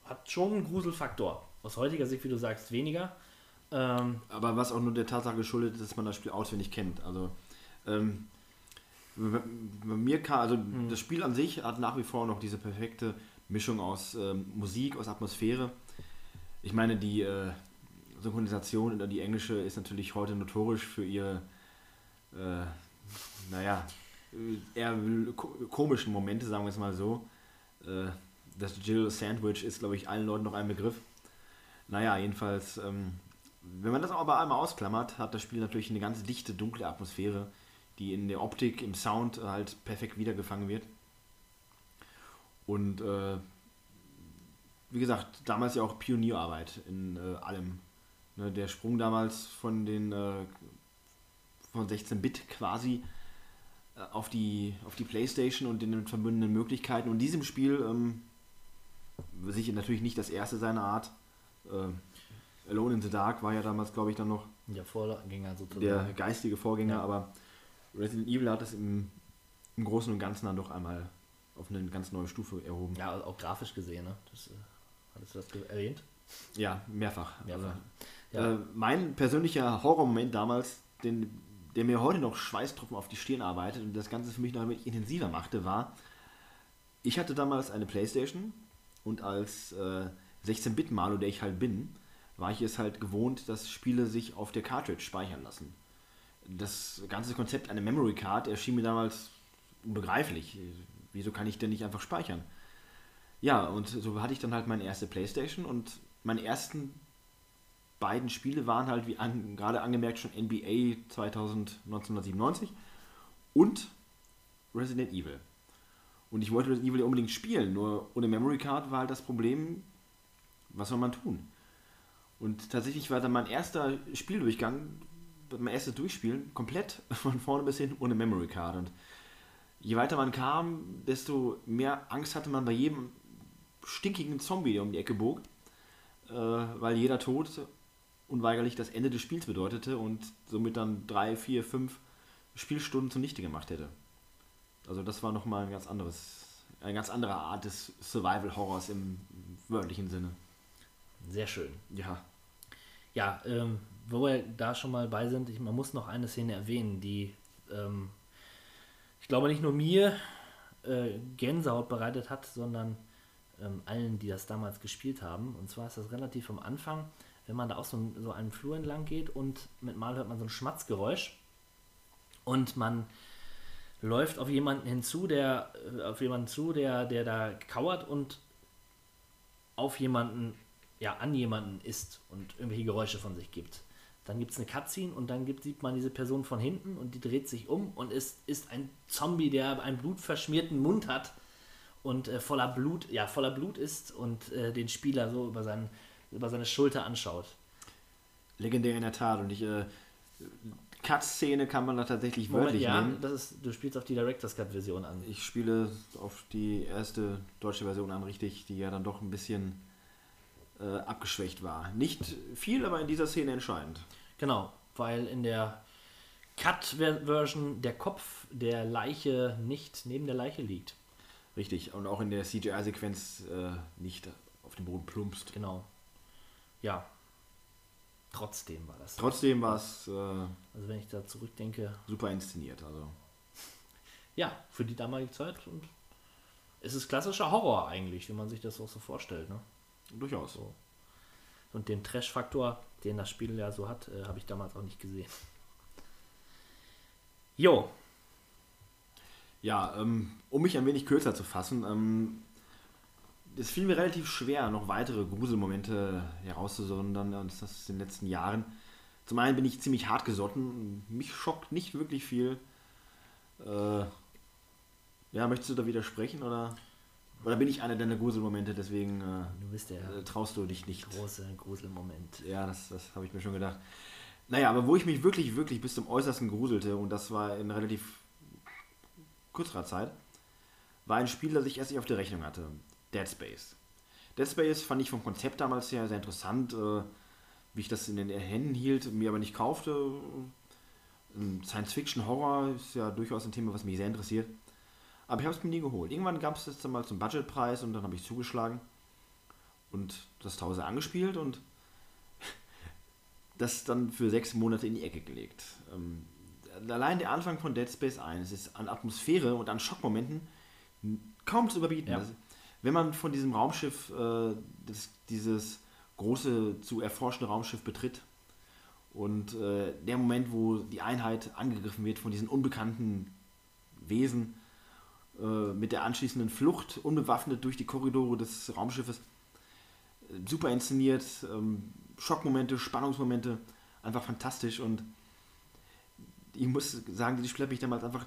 Speaker 5: Hat schon einen Gruselfaktor. Aus heutiger Sicht, wie du sagst, weniger. Ähm,
Speaker 6: Aber was auch nur der Tatsache geschuldet ist, dass man das Spiel auswendig kennt. Also ähm, bei mir kam, also das Spiel an sich hat nach wie vor noch diese perfekte Mischung aus ähm, Musik, aus Atmosphäre. Ich meine, die äh, Synchronisation oder die englische ist natürlich heute notorisch für ihre, äh, naja, eher ko komischen Momente, sagen wir es mal so. Äh, das Jill Sandwich ist, glaube ich, allen Leuten noch ein Begriff. Naja, jedenfalls, ähm, wenn man das aber einmal ausklammert, hat das Spiel natürlich eine ganz dichte, dunkle Atmosphäre, die in der Optik, im Sound halt perfekt wiedergefangen wird. Und äh, wie gesagt, damals ja auch Pionierarbeit in äh, allem. Ne, der Sprung damals von den äh, von 16-Bit quasi äh, auf die, auf die Playstation und den verbundenen Möglichkeiten. Und diesem Spiel, ähm, sicher natürlich nicht das erste seiner Art. Äh, Alone in the Dark war ja damals, glaube ich, dann noch
Speaker 5: der Vorgänger sozusagen.
Speaker 6: der geistige Vorgänger,
Speaker 5: Ja.
Speaker 6: aber Resident Evil hat es im, im Großen und Ganzen dann doch einmal auf eine ganz neue Stufe erhoben.
Speaker 5: ja, auch grafisch gesehen, ne? Das, äh, hattest du das erwähnt?
Speaker 6: Ja, mehrfach.
Speaker 5: Mehrfach.
Speaker 6: Also,
Speaker 5: Ja.
Speaker 6: äh, mein persönlicher Horrormoment damals, den, der mir heute noch Schweißtropfen auf die Stirn arbeitet und das Ganze für mich noch ein wenig intensiver machte, war, ich hatte damals eine Playstation und als äh, 16-Bit-Malo, der ich halt bin, war ich es halt gewohnt, dass Spiele sich auf der Cartridge speichern lassen. Das ganze Konzept einer Memory Card erschien mir damals unbegreiflich. Wieso kann ich denn nicht einfach speichern? Ja, und so hatte ich dann halt meine erste Playstation und meine ersten beiden Spiele waren halt, wie an, gerade angemerkt, schon NBA 2000, 1997 und Resident Evil. Und ich wollte Resident Evil ja unbedingt spielen, nur ohne Memory Card war halt das Problem, was soll man tun? Und tatsächlich war dann mein erster Spieldurchgang, mein erstes Durchspielen, komplett von vorne bis hin ohne Memory Card. Und je weiter man kam, desto mehr Angst hatte man bei jedem stinkigen Zombie, der um die Ecke bog, äh, weil jeder Tod unweigerlich das Ende des Spiels bedeutete und somit dann drei, vier, fünf Spielstunden zunichte gemacht hätte. Also das war nochmal ein ganz anderes, eine ganz andere Art des Survival-Horrors im wörtlichen Sinne.
Speaker 5: Sehr schön.
Speaker 6: Ja.
Speaker 5: Ja, ähm, wo wir da schon mal bei sind, ich, man muss noch eine Szene erwähnen, die ähm, ich glaube nicht nur mir äh, Gänsehaut bereitet hat, sondern ähm, allen, die das damals gespielt haben. Und zwar ist das relativ am Anfang, wenn man da auch so, so einen Flur entlang geht und mit Mal hört man so ein Schmatzgeräusch. Und man läuft auf jemanden hinzu, der äh, auf jemanden zu, der, der da kauert und auf jemanden, ja, an jemanden ist und irgendwelche Geräusche von sich gibt. Dann gibt es eine Cutscene und dann gibt, sieht man diese Person von hinten und die dreht sich um und ist, ist ein Zombie, der einen blutverschmierten Mund hat und äh, voller Blut, ja, voller Blut ist und äh, den Spieler so über, seinen, über seine Schulter anschaut.
Speaker 6: Legendär in der Tat. Und ich, äh, Cut-Szene kann man da tatsächlich
Speaker 5: Moment,
Speaker 6: wörtlich
Speaker 5: ja,
Speaker 6: nehmen.
Speaker 5: das ist, du spielst auf die Director's Cut Version an.
Speaker 6: Ich spiele auf die erste deutsche Version an, richtig, die ja dann doch ein bisschen äh, abgeschwächt war. Nicht viel, aber in dieser Szene entscheidend.
Speaker 5: Genau, weil in der Cut-Version der Kopf der Leiche nicht neben der Leiche liegt.
Speaker 6: Richtig. Und auch in der CGI-Sequenz äh, nicht auf den Boden plumpst.
Speaker 5: Genau. Ja. Trotzdem war das.
Speaker 6: Trotzdem war es äh,
Speaker 5: Also wenn ich da zurückdenke,
Speaker 6: super inszeniert. Also
Speaker 5: ja, für die damalige Zeit und es ist klassischer Horror eigentlich, wie man sich das auch so vorstellt. Ne?
Speaker 6: Durchaus.
Speaker 5: So. Und den Trash-Faktor, den das Spiel ja so hat, äh, habe ich damals auch nicht gesehen. Jo,
Speaker 6: Ja, ähm, um mich ein wenig kürzer zu fassen, ähm, es fiel mir relativ schwer, noch weitere Gruselmomente herauszusondern aus das in den letzten Jahren. Zum einen bin ich ziemlich hart gesotten, mich schockt nicht wirklich viel. Äh, ja, möchtest du da widersprechen oder, oder bin ich einer deiner Gruselmomente, deswegen äh,
Speaker 5: du bist der
Speaker 6: äh, traust du dich nicht?
Speaker 5: große Gruselmoment.
Speaker 6: Ja, das, das habe ich mir schon gedacht. Naja, aber wo ich mich wirklich, wirklich bis zum Äußersten gruselte, und das war in relativ kürzerer Zeit, war ein Spiel, das ich erst nicht auf der Rechnung hatte. Dead Space. Dead Space fand ich vom Konzept damals her sehr interessant, äh, wie ich das in den Händen hielt, mir aber nicht kaufte. Science-Fiction-Horror ist ja durchaus ein Thema, was mich sehr interessiert. Aber ich habe es mir nie geholt. Irgendwann gab es dann mal zum Budgetpreis und dann habe ich zugeschlagen und das zu Hause angespielt und das dann für sechs Monate in die Ecke gelegt. Ähm, allein der Anfang von Dead Space 1 ist an Atmosphäre und an Schockmomenten kaum zu überbieten.
Speaker 5: Ja.
Speaker 6: Das, wenn man von diesem Raumschiff, äh, das, dieses große zu erforschende Raumschiff betritt und äh, der Moment, wo die Einheit angegriffen wird von diesen unbekannten Wesen mit der anschließenden Flucht, unbewaffnet durch die Korridore des Raumschiffes, äh, super inszeniert, ähm, Schockmomente, Spannungsmomente, einfach fantastisch und ich muss sagen, dieses Spiel hat mich damals einfach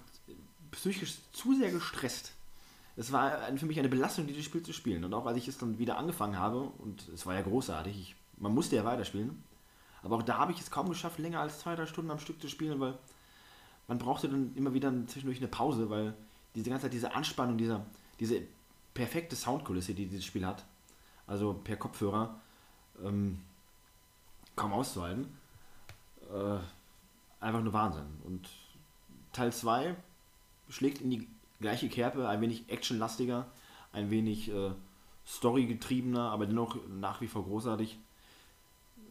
Speaker 6: psychisch zu sehr gestresst. Es war für mich eine Belastung, dieses Spiel zu spielen. Und auch als ich es dann wieder angefangen habe, und es war ja großartig, ich, man musste ja weiterspielen, aber auch da habe ich es kaum geschafft, länger als zwei, drei Stunden am Stück zu spielen, weil man brauchte dann immer wieder zwischendurch eine Pause, weil diese ganze Zeit diese Anspannung, dieser, diese perfekte Soundkulisse, die dieses Spiel hat, also per Kopfhörer, ähm, kaum auszuhalten. Äh, einfach nur Wahnsinn. Und Teil 2 schlägt in die gleiche Kerbe, ein wenig actionlastiger, ein wenig äh, storygetriebener, aber dennoch nach wie vor großartig.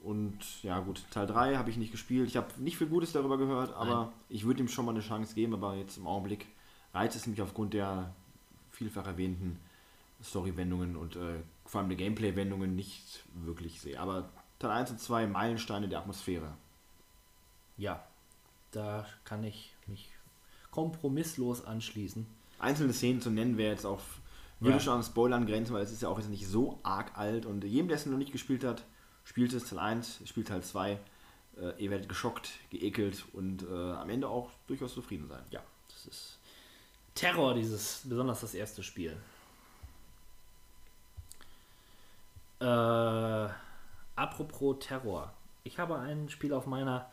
Speaker 6: Und ja gut, Teil 3 habe ich nicht gespielt. Ich habe nicht viel Gutes darüber gehört, aber ich würde ihm schon mal eine Chance geben, aber jetzt im Augenblick reizt es mich aufgrund der vielfach erwähnten Story-Wendungen und äh, vor allem der Gameplay-Wendungen nicht wirklich sehr. Aber Teil 1 und 2 Meilensteine der Atmosphäre.
Speaker 5: Ja, da kann ich mich kompromisslos anschließen.
Speaker 6: Einzelne Szenen zu nennen wäre jetzt auch, würde
Speaker 5: Ja.
Speaker 6: schon an Spoilern grenzen, weil es ist ja auch jetzt nicht so arg alt und jedem, der es noch nicht gespielt hat, spielt es Teil 1, spielt Teil 2. Äh, ihr werdet geschockt, geekelt und äh, am Ende auch durchaus zufrieden sein.
Speaker 5: Ja, das ist Terror, dieses, besonders das erste Spiel. Äh, apropos Terror. Ich habe ein Spiel auf meiner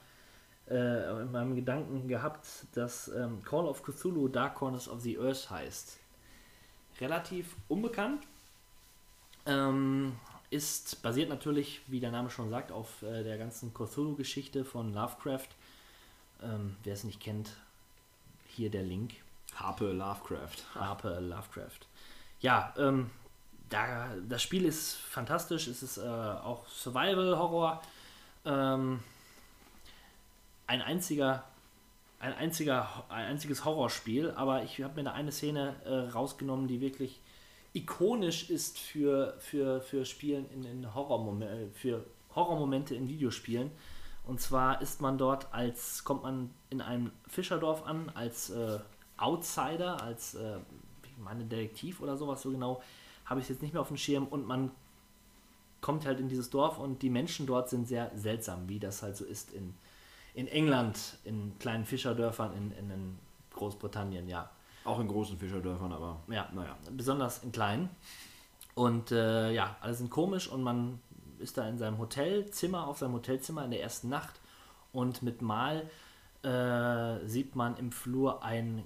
Speaker 5: äh, in meinem Gedanken gehabt, das ähm, Call of Cthulhu Dark Corners of the Earth heißt. Relativ unbekannt. Ähm, ist basiert natürlich, wie der Name schon sagt, auf äh, der ganzen Cthulhu-Geschichte von Lovecraft. Ähm, Wer es nicht kennt, hier der Link.
Speaker 6: Harpe Lovecraft.
Speaker 5: Harpe Lovecraft. Ja, ähm, da, das Spiel ist fantastisch. Es ist äh, auch Survival-Horror. Ähm, ein einziger, ein einziger, ein einziges Horrorspiel, aber ich habe mir da eine Szene äh, rausgenommen, die wirklich ikonisch ist für, für, für Spielen in, in Horrormomente, für Horrormomente in Videospielen. Und zwar ist man dort als, kommt man in einem Fischerdorf an, als äh, Outsider, als, äh, ich meine, Detektiv oder sowas, so genau habe ich es jetzt nicht mehr auf dem Schirm. Und man kommt halt in dieses Dorf und die Menschen dort sind sehr seltsam, wie das halt so ist in, in England, in kleinen Fischerdörfern, in, in, in Großbritannien, ja.
Speaker 6: Auch in großen Fischerdörfern, aber
Speaker 5: Ja,
Speaker 6: naja.
Speaker 5: besonders in kleinen. Und äh, ja, alle sind komisch und man ist da in seinem Hotelzimmer, auf seinem Hotelzimmer in der ersten Nacht und mit Mal äh, sieht man im Flur einen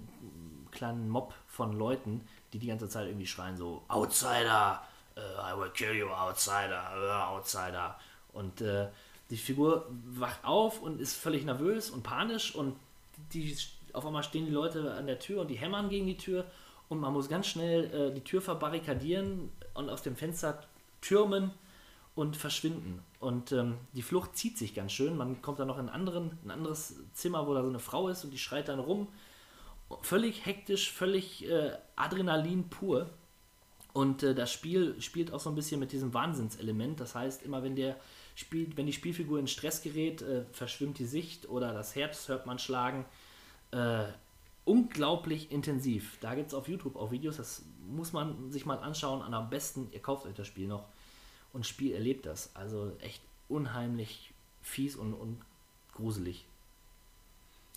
Speaker 5: kleinen Mob von Leuten, die die ganze Zeit irgendwie schreien so Outsider, äh, I will kill you, Outsider, äh, Outsider. Und äh, die Figur wacht auf und ist völlig nervös und panisch und die, auf einmal stehen die Leute an der Tür und die hämmern gegen die Tür und man muss ganz schnell äh, die Tür verbarrikadieren und aus dem Fenster türmen und verschwinden. Und ähm, die Flucht zieht sich ganz schön. Man kommt dann noch in anderen, ein anderes Zimmer, wo da so eine Frau ist und die schreit dann rum. Völlig hektisch, völlig äh, Adrenalin pur. Und äh, das Spiel spielt auch so ein bisschen mit diesem Wahnsinnselement. Das heißt, immer wenn der spielt, wenn die Spielfigur in Stress gerät, äh, verschwimmt die Sicht oder das Herz hört man schlagen. Äh, unglaublich intensiv. Da gibt es auf YouTube auch Videos, das muss man sich mal anschauen. Am besten, ihr kauft euch das Spiel noch und Spiel erlebt das. Also echt unheimlich fies und, und gruselig.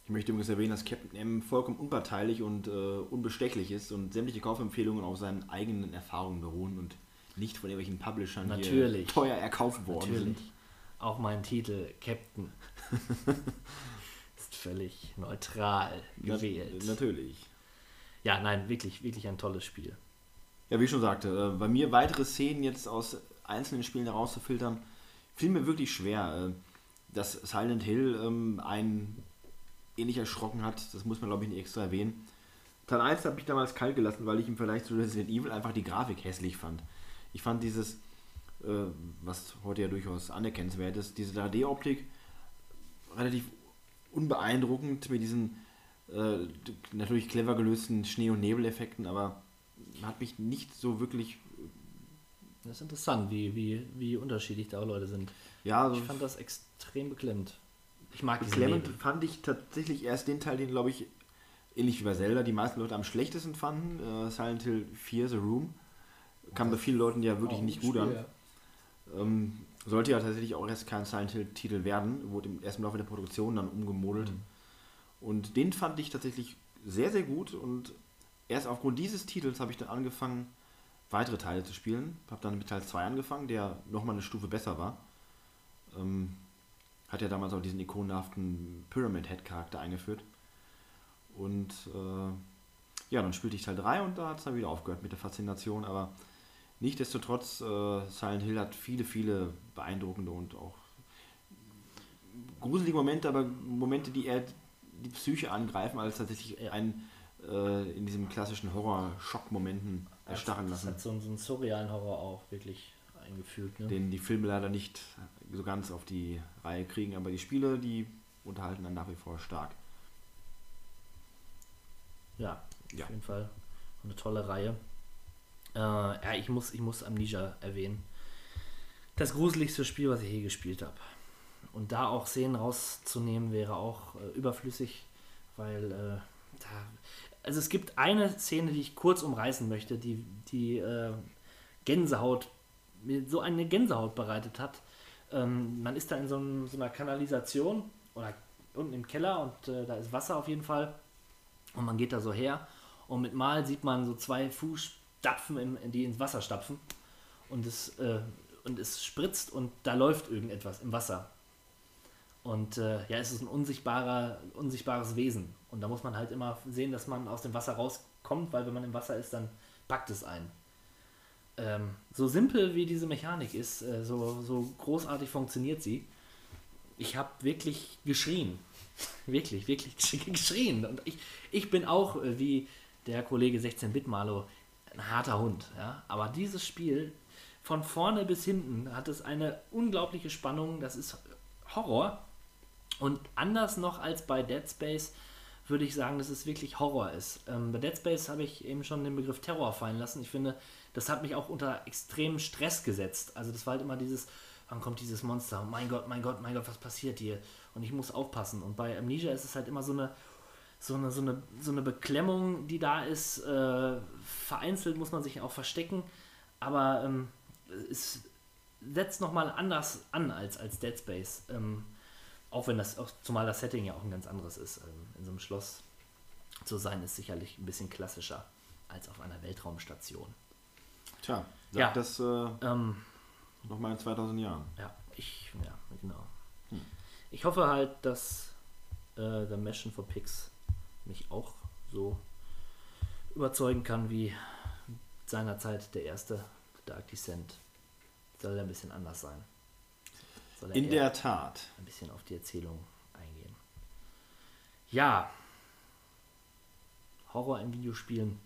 Speaker 6: Ich möchte übrigens erwähnen, dass Captain M vollkommen unparteilich und äh, unbestechlich ist und sämtliche Kaufempfehlungen auf seinen eigenen Erfahrungen beruhen und nicht von irgendwelchen Publishern
Speaker 5: Natürlich.
Speaker 6: hier teuer erkauft worden
Speaker 5: Natürlich.
Speaker 6: sind.
Speaker 5: Auch mein Titel, Captain, ist völlig neutral gewählt.
Speaker 6: Na, natürlich.
Speaker 5: Ja, nein, wirklich, wirklich ein tolles Spiel.
Speaker 6: Ja, wie ich schon sagte, äh, bei mir weitere Szenen jetzt aus einzelnen Spielen herauszufiltern, fiel mir wirklich schwer. Äh, dass Silent Hill ähm, einen ähnlich erschrocken hat, das muss man glaube ich nicht extra erwähnen. Teil 1 habe ich damals kalt gelassen, weil ich im Vergleich zu Resident Evil einfach die Grafik hässlich fand. Ich fand dieses, äh, was heute ja durchaus anerkennenswert ist, diese 3D-Optik relativ unbeeindruckend mit diesen äh, natürlich clever gelösten Schnee- und Nebeleffekten, aber hat mich nicht so wirklich.
Speaker 5: Das ist interessant, wie, wie, wie unterschiedlich da auch Leute sind.
Speaker 6: Ja, also
Speaker 5: Ich fand das extrem beklemmend. Ich mag
Speaker 6: beklemmend fand ich tatsächlich erst den Teil, den glaube ich, ähnlich wie bei Zelda, die meisten Leute am schlechtesten fanden. Äh, Silent Hill 4, The Room. Kam bei vielen Leuten ja wirklich nicht gut an. Ähm, sollte ja tatsächlich auch erst kein Silent Hill-Titel werden, wurde im ersten Laufe der Produktion dann umgemodelt. Und den fand ich tatsächlich sehr, sehr gut und erst aufgrund dieses Titels habe ich dann angefangen, weitere Teile zu spielen. Habe dann mit Teil 2 angefangen, der nochmal eine Stufe besser war. Ähm, hat ja damals auch diesen ikonenhaften Pyramid Head Charakter eingeführt. Und äh, ja, dann spielte ich Teil 3 und da hat es dann wieder aufgehört mit der Faszination, aber nichtsdestotrotz, äh, Silent Hill hat viele, viele beeindruckende und auch gruselige Momente, aber Momente, die eher die Psyche angreifen, als tatsächlich einen äh, in diesem klassischen Horror-Schock-Momenten erstarren
Speaker 5: Das
Speaker 6: lassen,
Speaker 5: hat so, einen- so einen surrealen Horror auch wirklich eingefühlt. Ne?
Speaker 6: den die Filme leider nicht so ganz auf die Reihe kriegen, aber die Spiele, die unterhalten dann nach wie vor stark.
Speaker 5: Ja,
Speaker 6: Ja.
Speaker 5: auf jeden Fall eine tolle Reihe. Äh, ja, ich muss, ich muss Amnesia erwähnen. Das gruseligste Spiel, was ich je gespielt habe. Und da auch Szenen rauszunehmen, wäre auch äh, überflüssig, weil äh, da. Also es gibt eine Szene, die ich kurz umreißen möchte, die, die äh, Gänsehaut, mir so eine Gänsehaut bereitet hat. Ähm, man ist da in so, einem, so einer Kanalisation oder unten im Keller und äh, da ist Wasser auf jeden Fall. Und man geht da so her und mit Mal sieht man so zwei Fußstapfen, im, die ins Wasser stapfen. Und es, äh, und es spritzt und da läuft irgendetwas im Wasser. Und äh, ja, es ist ein unsichtbarer, unsichtbares Wesen. Und da muss man halt immer sehen, dass man aus dem Wasser rauskommt, weil wenn man im Wasser ist, dann packt es ein. Ähm, so simpel wie diese Mechanik ist, äh, so, so großartig funktioniert sie. Ich habe wirklich geschrien. wirklich, wirklich gesch- geschrien. Und ich, ich bin auch, äh, wie der Kollege 16-Bit-Malo, ein harter Hund. Ja? Aber dieses Spiel, von vorne bis hinten, hat es eine unglaubliche Spannung. Das ist Horror. Und anders noch als bei Dead Space würde ich sagen, dass es wirklich Horror ist. Ähm, bei Dead Space habe ich eben schon den Begriff Terror fallen lassen. Ich finde, das hat mich auch unter extremen Stress gesetzt. Also das war halt immer dieses dann kommt dieses Monster, mein Gott, mein Gott, mein Gott, was passiert hier? Und ich muss aufpassen. Und bei Amnesia ist es halt immer so eine, so eine, so eine, so eine Beklemmung, die da ist. Äh, vereinzelt muss man sich auch verstecken, aber ähm, es setzt nochmal anders an als, als Dead Space. Ähm, auch wenn das, auch, zumal das Setting ja auch ein ganz anderes ist. Ähm, in so einem Schloss zu sein, ist sicherlich ein bisschen klassischer als auf einer Weltraumstation.
Speaker 6: Tja,
Speaker 5: Ja.
Speaker 6: das äh,
Speaker 5: Ähm,
Speaker 6: nochmal in 2000 Jahren.
Speaker 5: ja, ich, ja, genau. Ich hoffe halt, dass äh, The Mission for Pigs mich auch so überzeugen kann wie seinerzeit der erste Dark Descent. Soll ja ein bisschen anders sein.
Speaker 6: In der Tat.
Speaker 5: ein bisschen auf die Erzählung eingehen. Ja. Horror in Videospielen.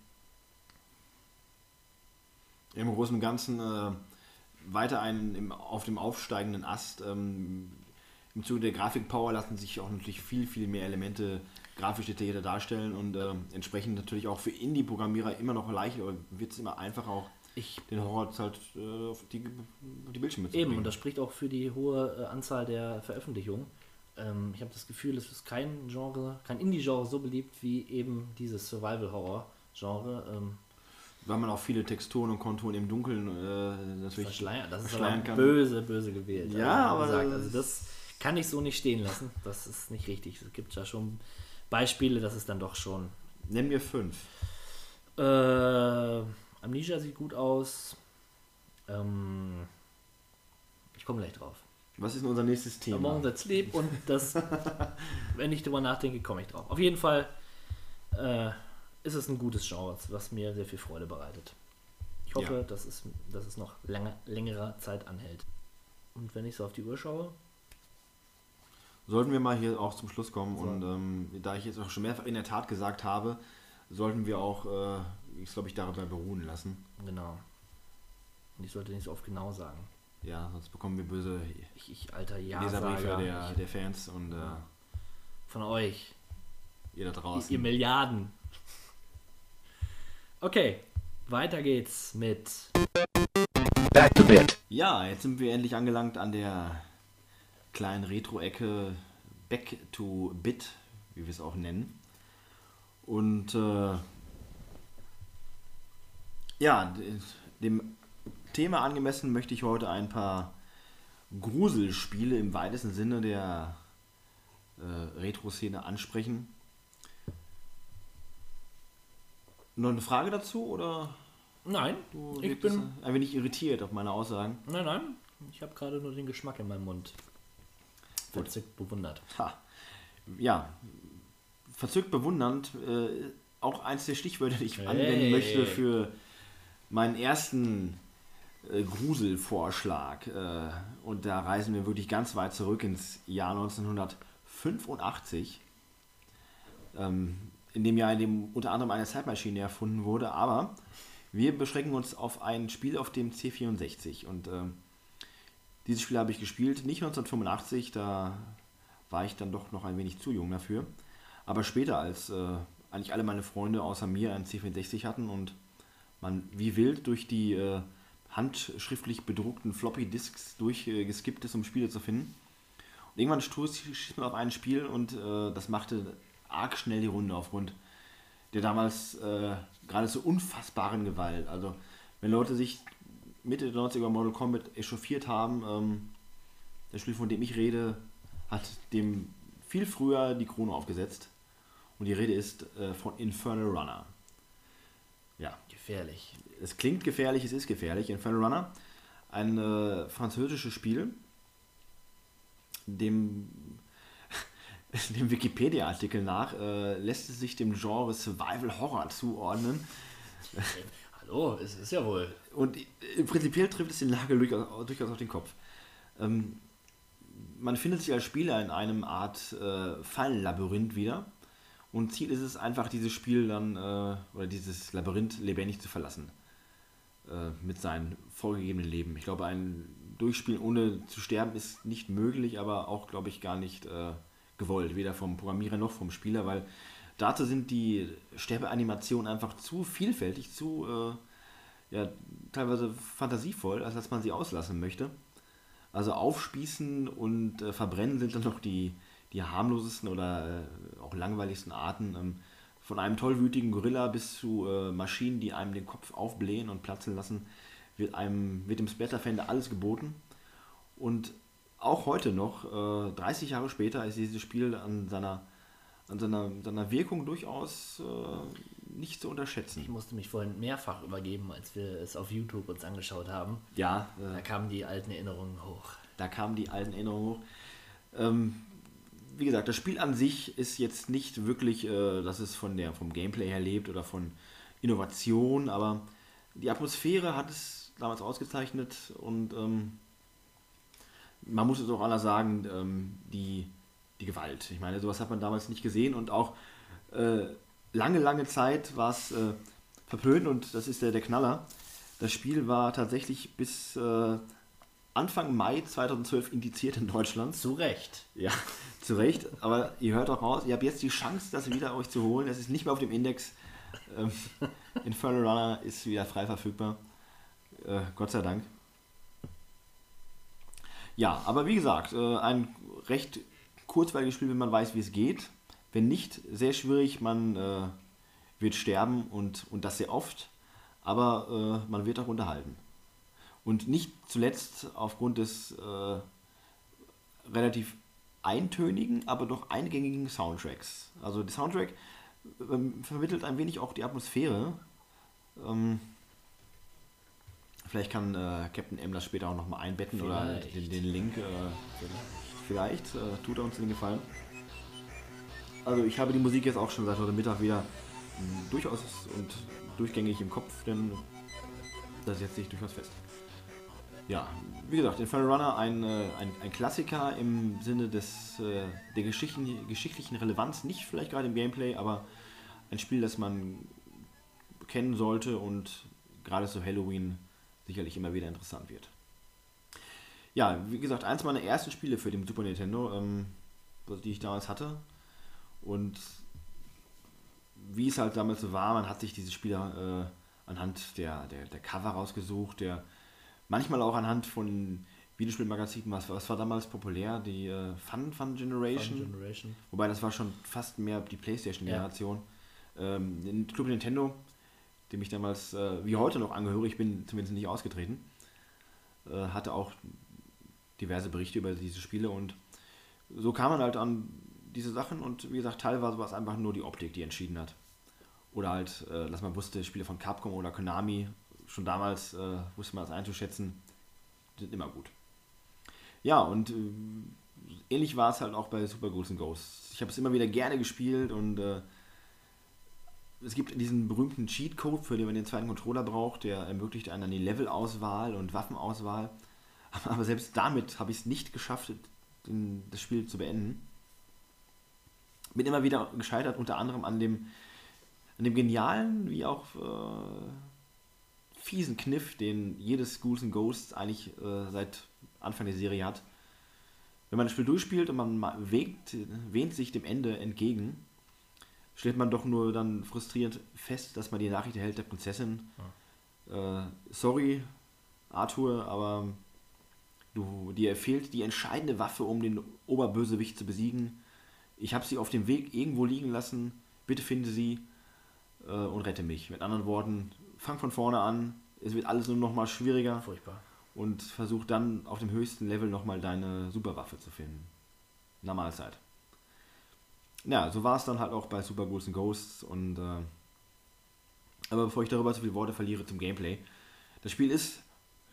Speaker 6: Im Großen und Ganzen äh, weiter ein, im, auf dem aufsteigenden Ast. Ähm, Im Zuge der Grafikpower lassen sich auch natürlich viel, viel mehr Elemente grafisch detaillierter darstellen und äh, entsprechend natürlich auch für Indie-Programmierer immer noch leichter oder wird es immer einfacher auch
Speaker 5: Ich
Speaker 6: den Horror halt äh, auf, die, die Bildschirme zu
Speaker 5: Eben,
Speaker 6: bringen.
Speaker 5: und das spricht auch für die hohe äh, Anzahl der Veröffentlichungen. Ähm, ich habe das Gefühl, es ist kein Genre, kein Indie-Genre so beliebt wie eben dieses Survival-Horror-Genre. Ähm,
Speaker 6: Weil man auch viele Texturen und Konturen im Dunkeln äh, natürlich
Speaker 5: verschleiern. Das ist
Speaker 6: verschleiern kann.
Speaker 5: böse, böse gewählt.
Speaker 6: Ja, aber
Speaker 5: gesagt,
Speaker 6: das-
Speaker 5: also das kann ich so nicht stehen lassen. Das ist nicht richtig. Es gibt ja schon Beispiele, dass es dann doch schon
Speaker 6: Nenn mir fünf.
Speaker 5: Äh, Amnesia sieht gut aus. Ähm, ich komme gleich drauf.
Speaker 6: Was ist denn unser nächstes Thema?
Speaker 5: Among the Sleep und das, wenn ich drüber nachdenke, komme ich drauf. Auf jeden Fall äh, ist es ein gutes Genre, was mir sehr viel Freude bereitet. Ich hoffe,
Speaker 6: Ja.
Speaker 5: dass, es, dass es noch länger, längerer Zeit anhält. Und wenn ich so auf die Uhr schaue,
Speaker 6: Sollten wir mal hier auch zum Schluss kommen
Speaker 5: So.
Speaker 6: und ähm, da ich jetzt auch schon mehrfach in der Tat gesagt habe, sollten wir auch, äh, ich glaube ich, darüber beruhen lassen.
Speaker 5: genau. Und ich sollte nicht so oft genau sagen.
Speaker 6: Ja, sonst bekommen wir böse
Speaker 5: Ich, ich alter
Speaker 6: Leserbriefe
Speaker 5: Ja-Sager.
Speaker 6: der,
Speaker 5: Ich-
Speaker 6: der Fans und äh,
Speaker 5: Von euch.
Speaker 6: ihr da draußen.
Speaker 5: ihr Milliarden. Okay, weiter geht's mit
Speaker 4: Back to bit.
Speaker 6: Ja, jetzt sind wir endlich angelangt an der kleinen Retro-Ecke Back to Bit, wie wir es auch nennen. Und äh, ja, dem Thema angemessen möchte ich heute ein paar Gruselspiele im weitesten Sinne der äh, Retro-Szene ansprechen. Noch eine Frage dazu oder
Speaker 5: Nein,
Speaker 6: du
Speaker 5: ich bin.
Speaker 6: ein wenig irritiert auf meine Aussagen?
Speaker 5: Nein, nein. Ich habe gerade nur den Geschmack in meinem Mund. Verzückt bewundert.
Speaker 6: Ha. Ja, verzückt bewundernd. Äh, auch eins der Stichwörter, die ich
Speaker 5: Hey.
Speaker 6: anwenden möchte für meinen ersten äh, Gruselvorschlag. Äh, und da reisen wir wirklich ganz weit zurück ins Jahr 1985. Ähm, in dem Jahr, in dem unter anderem eine Zeitmaschine erfunden wurde. Aber wir beschränken uns auf ein Spiel auf dem C64. Und ähm, dieses Spiel habe ich gespielt, nicht 1985, da war ich dann doch noch ein wenig zu jung dafür. Aber später, als äh, eigentlich alle meine Freunde außer mir einen C64 hatten und man wie wild durch die äh, handschriftlich bedruckten Floppy Disks durchgeskippt ist, um Spiele zu finden. Und irgendwann stieß man auf ein Spiel und äh, das machte arg schnell die Runde aufgrund der damals äh, geradezu unfassbaren Gewalt. Also wenn Leute sich Mitte der 90er über Mortal Kombat echauffiert haben, ähm, das Spiel, von dem ich rede, hat dem viel früher die Krone aufgesetzt. Und die Rede ist äh, von Infernal Runner.
Speaker 5: Gefährlich.
Speaker 6: es klingt gefährlich, es ist gefährlich. Infernal Runner, ein äh, französisches Spiel, dem, dem Wikipedia-Artikel nach äh, lässt es sich dem Genre Survival Horror zuordnen.
Speaker 5: Hallo, es ist ja wohl.
Speaker 6: Und äh, prinzipiell trifft es den Lage durchaus, durchaus auf den Kopf. Ähm, man findet sich als Spieler in einem Art äh, Fallenlabyrinth wieder. Und Ziel ist es einfach, dieses Spiel dann, äh, oder dieses Labyrinth lebendig zu verlassen. Äh, mit seinem vorgegebenen Leben. Ich glaube, ein Durchspielen ohne zu sterben ist nicht möglich, aber auch, glaube ich, gar nicht äh, gewollt. Weder vom Programmierer noch vom Spieler, weil dazu sind die Sterbeanimationen einfach zu vielfältig, zu äh, ja, teilweise fantasievoll, als dass man sie auslassen möchte. Also aufspießen und äh, verbrennen sind dann noch die, die harmlosesten oder äh, auch langweiligsten Arten. Ähm, von einem tollwütigen Gorilla bis zu äh, Maschinen, die einem den Kopf aufblähen und platzen lassen, wird einem wird dem Splatterfan da alles geboten. Und auch heute noch, äh, 30 Jahre später, ist dieses Spiel an seiner, an seiner, seiner Wirkung durchaus äh, nicht zu unterschätzen.
Speaker 5: Ich musste mich vorhin mehrfach übergeben, als wir es auf YouTube uns angeschaut haben.
Speaker 6: Ja,
Speaker 5: Da
Speaker 6: äh,
Speaker 5: kamen die alten Erinnerungen hoch.
Speaker 6: da kamen die alten Erinnerungen hoch. Ähm, wie gesagt, das Spiel an sich ist jetzt nicht wirklich, äh, dass es von der, vom Gameplay her lebt oder von Innovation, aber die Atmosphäre hat es damals ausgezeichnet und ähm, man muss es auch aller sagen, ähm, die, die Gewalt. Ich meine, sowas hat man damals nicht gesehen und auch äh, lange, lange Zeit war es äh, verpönt und das ist der, der Knaller. Das Spiel war tatsächlich bis äh, Anfang Mai 2012 indiziert in Deutschland.
Speaker 5: Zu Recht.
Speaker 6: Ja, zu Recht. Aber ihr hört auch raus, ihr habt jetzt die Chance, das wieder euch zu holen. Es ist nicht mehr auf dem Index. Ähm, Infernal Runner ist wieder frei verfügbar. Äh, Gott sei Dank. Ja, aber wie gesagt, äh, ein recht kurzweiliges Spiel, wenn man weiß, wie es geht. Wenn nicht, sehr schwierig. Man äh, wird sterben und, und das sehr oft. Aber äh, man wird auch unterhalten. Und nicht zuletzt aufgrund des äh, relativ eintönigen, aber doch eingängigen Soundtracks. Also der Soundtrack ähm, vermittelt ein wenig auch die Atmosphäre. Ähm, vielleicht kann äh, Captain M das später auch nochmal einbetten oder
Speaker 5: Vielleicht.
Speaker 6: den, den Link. Äh, vielleicht äh, tut er uns den Gefallen. Also ich habe die Musik jetzt auch schon seit heute Mittag wieder mh, durchaus und durchgängig im Kopf, denn das setzt sich durchaus fest. Ja, wie gesagt, Infernal Runner ein, äh, ein, ein Klassiker im Sinne des, äh, der Geschichten, geschichtlichen Relevanz, nicht vielleicht gerade im Gameplay, aber ein Spiel, das man kennen sollte und gerade zu Halloween sicherlich immer wieder interessant wird. Ja, wie gesagt, eins meiner ersten Spiele für den Super Nintendo, ähm, die ich damals hatte. Und wie es halt damals so war, man hat sich diese Spiele äh, anhand der, der, der Cover rausgesucht, der manchmal auch anhand von Videospielmagazinen, was, was war damals populär, die äh, Fun, Fun Generation.
Speaker 5: Fun Generation.
Speaker 6: Wobei das war schon fast mehr die Playstation-Generation. Ähm, in Club Nintendo, dem ich damals äh, wie heute noch angehöre, ich bin zumindest nicht ausgetreten, äh, hatte auch diverse Berichte über diese Spiele und so kam man halt an diese Sachen und wie gesagt, teilweise war es einfach nur die Optik, die entschieden hat. Oder halt, äh, dass man wusste, Spiele von Capcom oder Konami, schon damals äh, wusste man das einzuschätzen, sind immer gut. Ja, und äh, ähnlich war es halt auch bei Super Ghouls and Ghosts. Ich habe es immer wieder gerne gespielt und äh, es gibt diesen berühmten Cheatcode, für den man den zweiten Controller braucht, der ermöglicht einen dann die Levelauswahl und Waffenauswahl. Aber selbst damit habe ich es nicht geschafft, den, das Spiel zu beenden. Bin immer wieder gescheitert, unter anderem an dem, an dem genialen, wie auch äh, fiesen Kniff, den jedes Ghouls and Ghosts eigentlich äh, seit Anfang der Serie hat. Wenn man das Spiel durchspielt und man ma- wägt, wähnt sich dem Ende entgegen, stellt man doch nur dann frustriert fest, dass man die Nachricht erhält der Prinzessin. Äh, sorry, Arthur, aber du, dir fehlt die entscheidende Waffe, um den Oberbösewicht zu besiegen. Ich habe sie auf dem Weg irgendwo liegen lassen. Bitte finde sie äh, und rette mich. Mit anderen Worten, fang von vorne an. Es wird alles nur noch mal schwieriger
Speaker 5: Furchtbar.
Speaker 6: und versuch dann auf dem höchsten Level nochmal deine Superwaffe zu finden. Na Mahlzeit. Ja, so war es dann halt auch bei Super Ghouls and Ghosts und äh, aber bevor ich darüber so viele Worte verliere zum Gameplay, das Spiel ist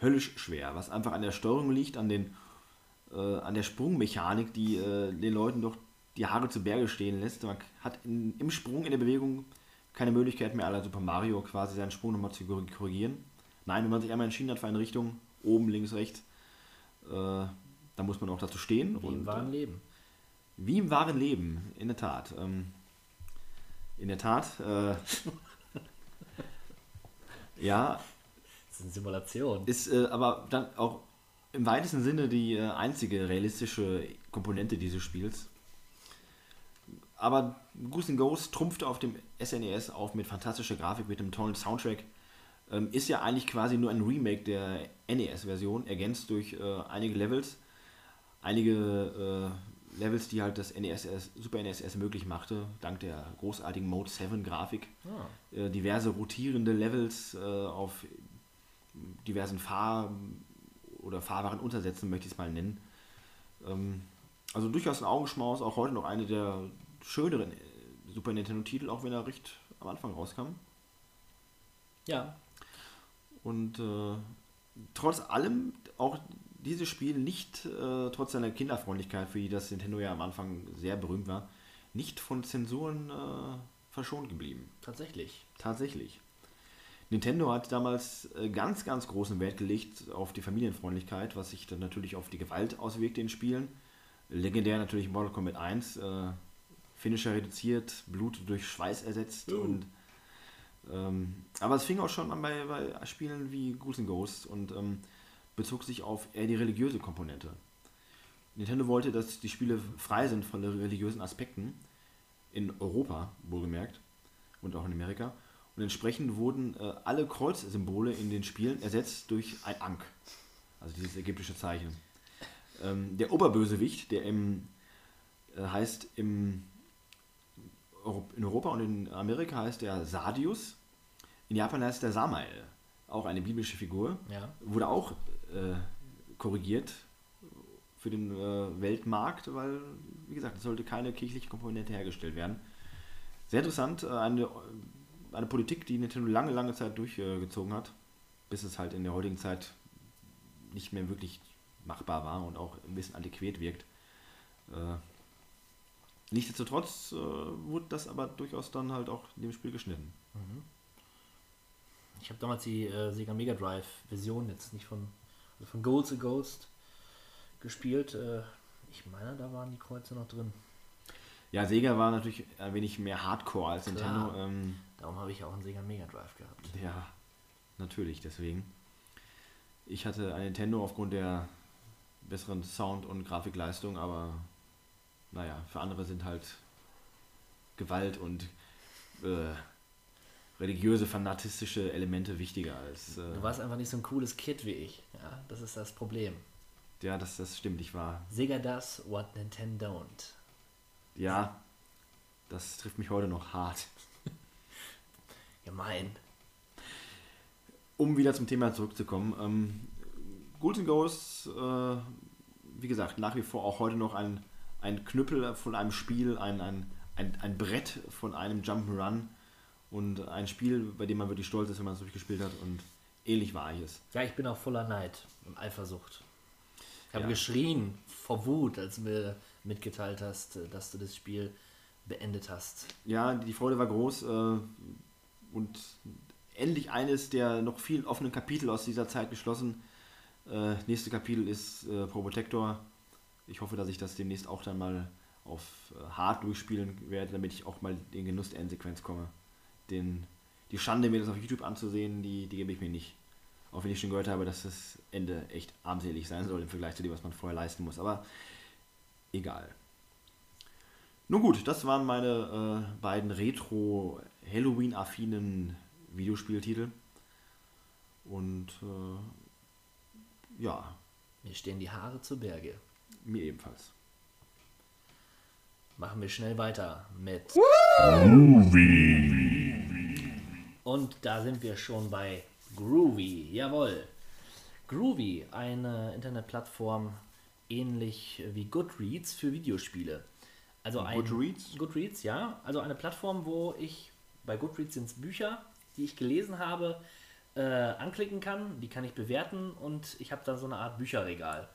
Speaker 6: höllisch schwer, was einfach an der Steuerung liegt, an den äh, an der Sprungmechanik, die äh, den Leuten doch die Haare zu Berge stehen lässt. Man hat in, im Sprung, in der Bewegung keine Möglichkeit mehr, aller Super Mario quasi seinen Sprung nochmal zu korrigieren. Nein, wenn man sich einmal entschieden hat für eine Richtung, oben, links, rechts, äh, dann muss man auch dazu stehen.
Speaker 5: Wie im wahren
Speaker 6: äh,
Speaker 5: Leben.
Speaker 6: wie im wahren Leben, in der Tat. Ähm, in der Tat. Äh, ja,
Speaker 5: Das ist eine Simulation.
Speaker 6: ist äh, aber dann auch im weitesten Sinne die äh, einzige realistische Komponente dieses Spiels. Aber Goose Ghost trumpfte auf dem SNES auf mit fantastischer Grafik, mit einem tollen Soundtrack. Ähm, ist ja eigentlich quasi nur ein Remake der NES-Version, ergänzt durch äh, einige Levels. Einige äh, Levels, die halt das NES, Super NES erst möglich machte, dank der großartigen Mode 7 Grafik. Äh, diverse rotierende Levels äh, auf diversen Fahr- oder fahrbaren Untersätzen, möchte ich es mal nennen. Ähm, also durchaus ein Augenschmaus, auch heute noch eine der schöneren äh, Super Nintendo-Titel, auch wenn er recht am Anfang rauskam.
Speaker 5: Ja,
Speaker 6: Und äh, trotz allem auch dieses Spiel nicht, äh, trotz seiner Kinderfreundlichkeit, für die das Nintendo ja am Anfang sehr berühmt war, nicht von Zensuren äh, verschont geblieben.
Speaker 5: tatsächlich.
Speaker 6: Tatsächlich. Nintendo hat damals äh, ganz, ganz großen Wert gelegt auf die Familienfreundlichkeit, was sich dann natürlich auf die Gewalt auswirkte in Spielen. Legendär natürlich Mortal Kombat 1, äh, Finisher reduziert, Blut durch Schweiß ersetzt und ähm, aber es fing auch schon an bei, bei Spielen wie and Ghosts und ähm, bezog sich auf eher die religiöse Komponente. Nintendo wollte, dass die Spiele frei sind von religiösen Aspekten, in Europa wohlgemerkt und auch in Amerika. Und entsprechend wurden äh, alle Kreuzsymbole in den Spielen ersetzt durch ein Ankh, also dieses ägyptische Zeichen. Ähm, der Oberbösewicht, der im, äh, heißt im, in Europa und in Amerika heißt der Sadius, in Japan heißt der Samael, auch eine biblische Figur
Speaker 5: Ja.
Speaker 6: wurde auch äh, korrigiert für den äh, Weltmarkt, weil, wie gesagt, es sollte keine kirchliche Komponente hergestellt werden. Sehr interessant, äh, eine, eine Politik, die Nintendo lange, lange Zeit durchgezogen hat, bis es halt in der heutigen Zeit nicht mehr wirklich machbar war und auch ein bisschen antiquiert wirkt. Äh, nichtsdestotrotz äh, wurde das aber durchaus dann halt auch in dem Spiel geschnitten.
Speaker 5: Ich habe damals die äh, Sega Mega Drive Version jetzt nicht von, also von Ghosts and Ghost gespielt. Äh, ich meine, da waren die Kreuze noch drin.
Speaker 6: Ja, Sega war natürlich ein wenig mehr Hardcore als
Speaker 5: Klar.
Speaker 6: Nintendo. Ähm,
Speaker 5: Darum habe ich auch einen Sega Mega Drive gehabt.
Speaker 6: Ja, natürlich, deswegen. Ich hatte ein Nintendo aufgrund der besseren Sound- und Grafikleistung, aber naja, für andere sind halt Gewalt und äh, religiöse, fanatistische Elemente wichtiger als. Äh,
Speaker 5: Du warst einfach nicht so ein cooles Kid wie ich. Ja, das ist das Problem.
Speaker 6: ja, das, das stimmt, ich war.
Speaker 5: Sega does what Nintendo don't.
Speaker 6: Ja, das trifft mich heute noch hart.
Speaker 5: Gemein.
Speaker 6: um wieder zum Thema zurückzukommen, ähm, Ghouls and Ghosts, äh, wie gesagt, nach wie vor auch heute noch ein, ein Knüppel von einem Spiel, ein, ein, ein, ein Brett von einem Jump'n'Run und ein Spiel, bei dem man wirklich stolz ist, wenn man es durchgespielt hat und ähnlich war ich es.
Speaker 5: Ja, ich bin auch voller Neid und Eifersucht. Ich habe
Speaker 6: Ja.
Speaker 5: geschrien vor Wut, als du mir mitgeteilt hast, dass du das Spiel beendet hast.
Speaker 6: Ja, die Freude war groß äh, und endlich eines der noch vielen offenen Kapitel aus dieser Zeit geschlossen. Äh, nächste Kapitel ist äh, Probotector. Ich hoffe, dass ich das demnächst auch dann mal auf äh, hart durchspielen werde, damit ich auch mal den Genuss der Endsequenz komme. Den, die Schande, mir das auf YouTube anzusehen, die, die gebe ich mir nicht. Auch wenn ich schon gehört habe, dass das Ende echt armselig sein soll im Vergleich zu dem, was man vorher leisten muss. Aber egal. Nun gut, das waren meine äh, beiden Retro-Halloween-affinen Videospieltitel. Und äh, ja,
Speaker 5: Mir stehen die Haare zu Berge.
Speaker 6: Mir ebenfalls.
Speaker 5: Machen wir schnell weiter mit. Und da sind wir schon bei Groovy. Jawohl. Groovy, eine Internetplattform ähnlich wie Goodreads für Videospiele. Also ein
Speaker 6: Goodreads?
Speaker 5: Goodreads, ja. Also eine Plattform, wo ich bei Goodreads sind es Bücher, die ich gelesen habe, äh, anklicken kann. Die kann ich bewerten und ich habe da so eine Art Bücherregal.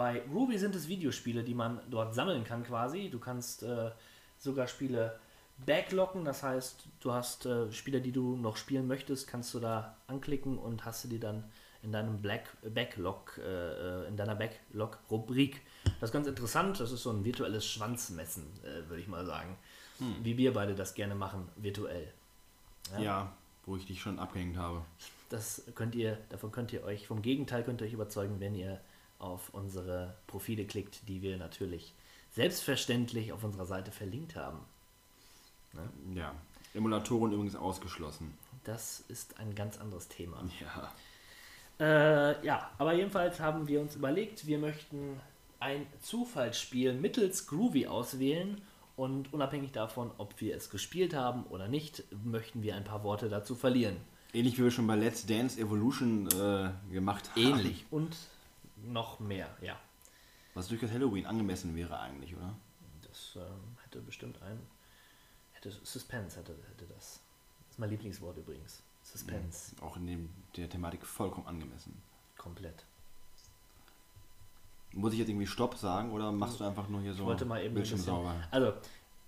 Speaker 5: Bei Ruby sind es Videospiele, die man dort sammeln kann quasi. Du kannst äh, sogar Spiele backlocken, das heißt, du hast äh, Spiele, die du noch spielen möchtest, kannst du da anklicken und hast du die dann in deinem Black, Backlog, äh, äh, in deiner Backlog-Rubrik. Das ist ganz interessant, das ist so ein virtuelles Schwanzmessen, äh, würde ich mal sagen. Wie wir beide das gerne machen, virtuell.
Speaker 6: Ja. wo ich dich schon abgehängt habe.
Speaker 5: Das könnt ihr, davon könnt ihr euch, vom Gegenteil könnt ihr euch überzeugen, wenn ihr auf unsere Profile klickt, die wir natürlich selbstverständlich auf unserer Seite verlinkt haben.
Speaker 6: Ja. Emulatoren übrigens ausgeschlossen.
Speaker 5: Das ist ein ganz anderes Thema.
Speaker 6: Ja.
Speaker 5: Äh, ja, aber jedenfalls haben wir uns überlegt, wir möchten ein Zufallsspiel mittels Groovy auswählen und unabhängig davon, ob wir es gespielt haben oder nicht, möchten wir ein paar Worte dazu verlieren.
Speaker 6: Ähnlich wie wir schon bei Let's Dance Evolution äh, gemacht haben.
Speaker 5: Ähnlich und noch mehr, ja.
Speaker 6: Was durchaus Halloween angemessen wäre eigentlich, oder?
Speaker 5: Das ähm, hätte bestimmt ein. Hätte Suspense hätte, hätte das. Das ist mein Lieblingswort übrigens. Suspense.
Speaker 6: Auch in dem, der Thematik vollkommen angemessen.
Speaker 5: Komplett.
Speaker 6: Muss ich jetzt irgendwie Stopp sagen oder machst du einfach nur hier so
Speaker 5: Ich wollte mal eben
Speaker 6: Bildschirm sauber?
Speaker 5: Also,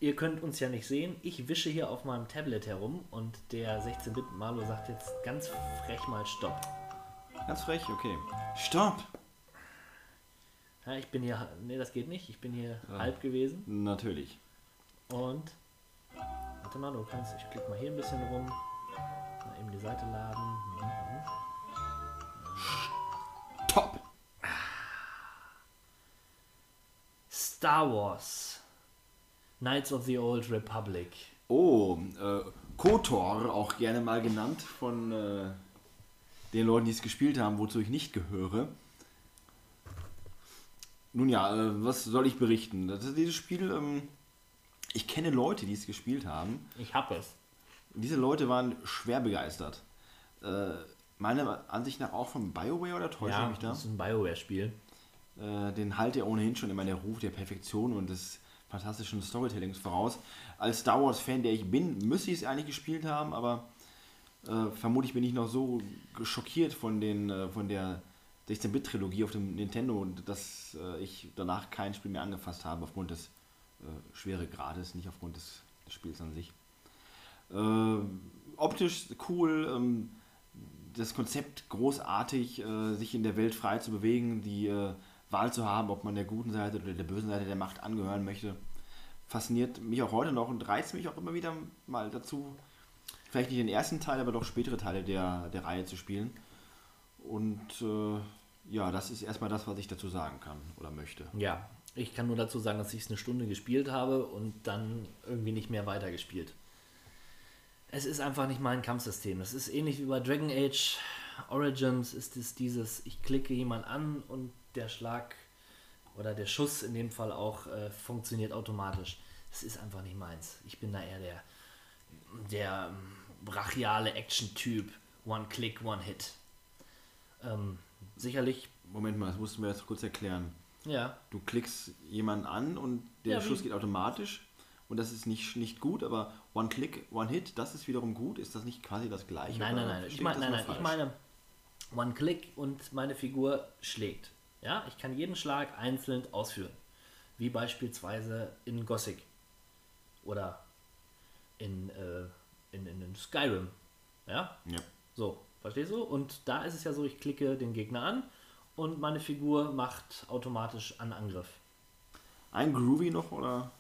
Speaker 5: ihr könnt uns ja nicht sehen. Ich wische hier auf meinem Tablet herum und der 16-Bit-Malo sagt jetzt ganz frech mal Stopp.
Speaker 6: Ganz frech, okay. Stopp!
Speaker 5: Ja, ich bin hier. Nee, das geht nicht. Ich bin hier halb gewesen.
Speaker 6: Natürlich.
Speaker 5: Und. Warte mal, du kannst. Ich klicke mal hier ein bisschen rum. Mal eben die Seite laden. Mhm.
Speaker 6: Top!
Speaker 5: Star Wars. Knights of the Old Republic.
Speaker 6: Oh, äh, KOTOR, auch gerne mal genannt von äh, den Leuten, die es gespielt haben, wozu ich nicht gehöre. Nun ja, äh, was soll ich berichten? Das ist dieses Spiel, ähm, ich kenne Leute, die es gespielt haben.
Speaker 5: Ich hab es.
Speaker 6: Diese Leute waren schwer begeistert. Äh, meiner Ansicht nach auch von BioWare oder täusche ich
Speaker 5: Ja,
Speaker 6: mich da?
Speaker 5: das ist ein Bioware-Spiel.
Speaker 6: Äh, den halte er ohnehin schon immer der Ruf der Perfektion und des fantastischen Storytellings voraus. Als Star Wars-Fan, der ich bin, müsste ich es eigentlich gespielt haben, aber äh, vermutlich bin ich noch so schockiert von, den, äh, von der 16-Bit-Trilogie auf dem Nintendo, dass äh, ich danach kein Spiel mehr angefasst habe, aufgrund des äh, Schweregrades, nicht aufgrund des, des Spiels an sich. Äh, optisch cool, ähm, das Konzept großartig, äh, sich in der Welt frei zu bewegen, die äh, Wahl zu haben, ob man der guten Seite oder der bösen Seite der Macht angehören möchte, fasziniert mich auch heute noch und reizt mich auch immer wieder mal dazu, vielleicht nicht den ersten Teil, aber doch spätere Teile der, der Reihe zu spielen. Und ja, das ist erstmal das, was ich dazu sagen kann oder möchte.
Speaker 5: Ja, ich kann nur dazu sagen, dass ich es eine Stunde gespielt habe und dann irgendwie nicht mehr weitergespielt. Es ist einfach nicht mein Kampfsystem. Das ist ähnlich wie bei Dragon Age Origins ist es dieses, ich klicke jemand an und der Schlag oder der Schuss in dem Fall auch äh, funktioniert automatisch. Das ist einfach nicht meins. Ich bin da eher der, der ähm, brachiale Action-Typ. One-Click, One-Hit. Ähm, sicherlich,
Speaker 6: Moment mal, das musst du mir jetzt kurz erklären.
Speaker 5: ja,
Speaker 6: Du klickst jemanden an und der
Speaker 5: Ja,
Speaker 6: Schuss geht automatisch und das ist nicht, nicht gut, aber One-Click, One-Hit, das ist wiederum gut. Ist das nicht quasi das gleiche?
Speaker 5: Nein, nein, nein. Ich meine,
Speaker 6: das
Speaker 5: nein, nein. Ich meine, One-Click und meine Figur schlägt. Ja, ich kann jeden Schlag einzeln ausführen. Wie beispielsweise in Gothic oder in, äh, in, in, in Skyrim. Ja,
Speaker 6: Ja.
Speaker 5: so, verstehst du? Und da ist es ja so, ich klicke den Gegner an und meine Figur macht automatisch einen Angriff.
Speaker 6: Ein Groovy noch oder?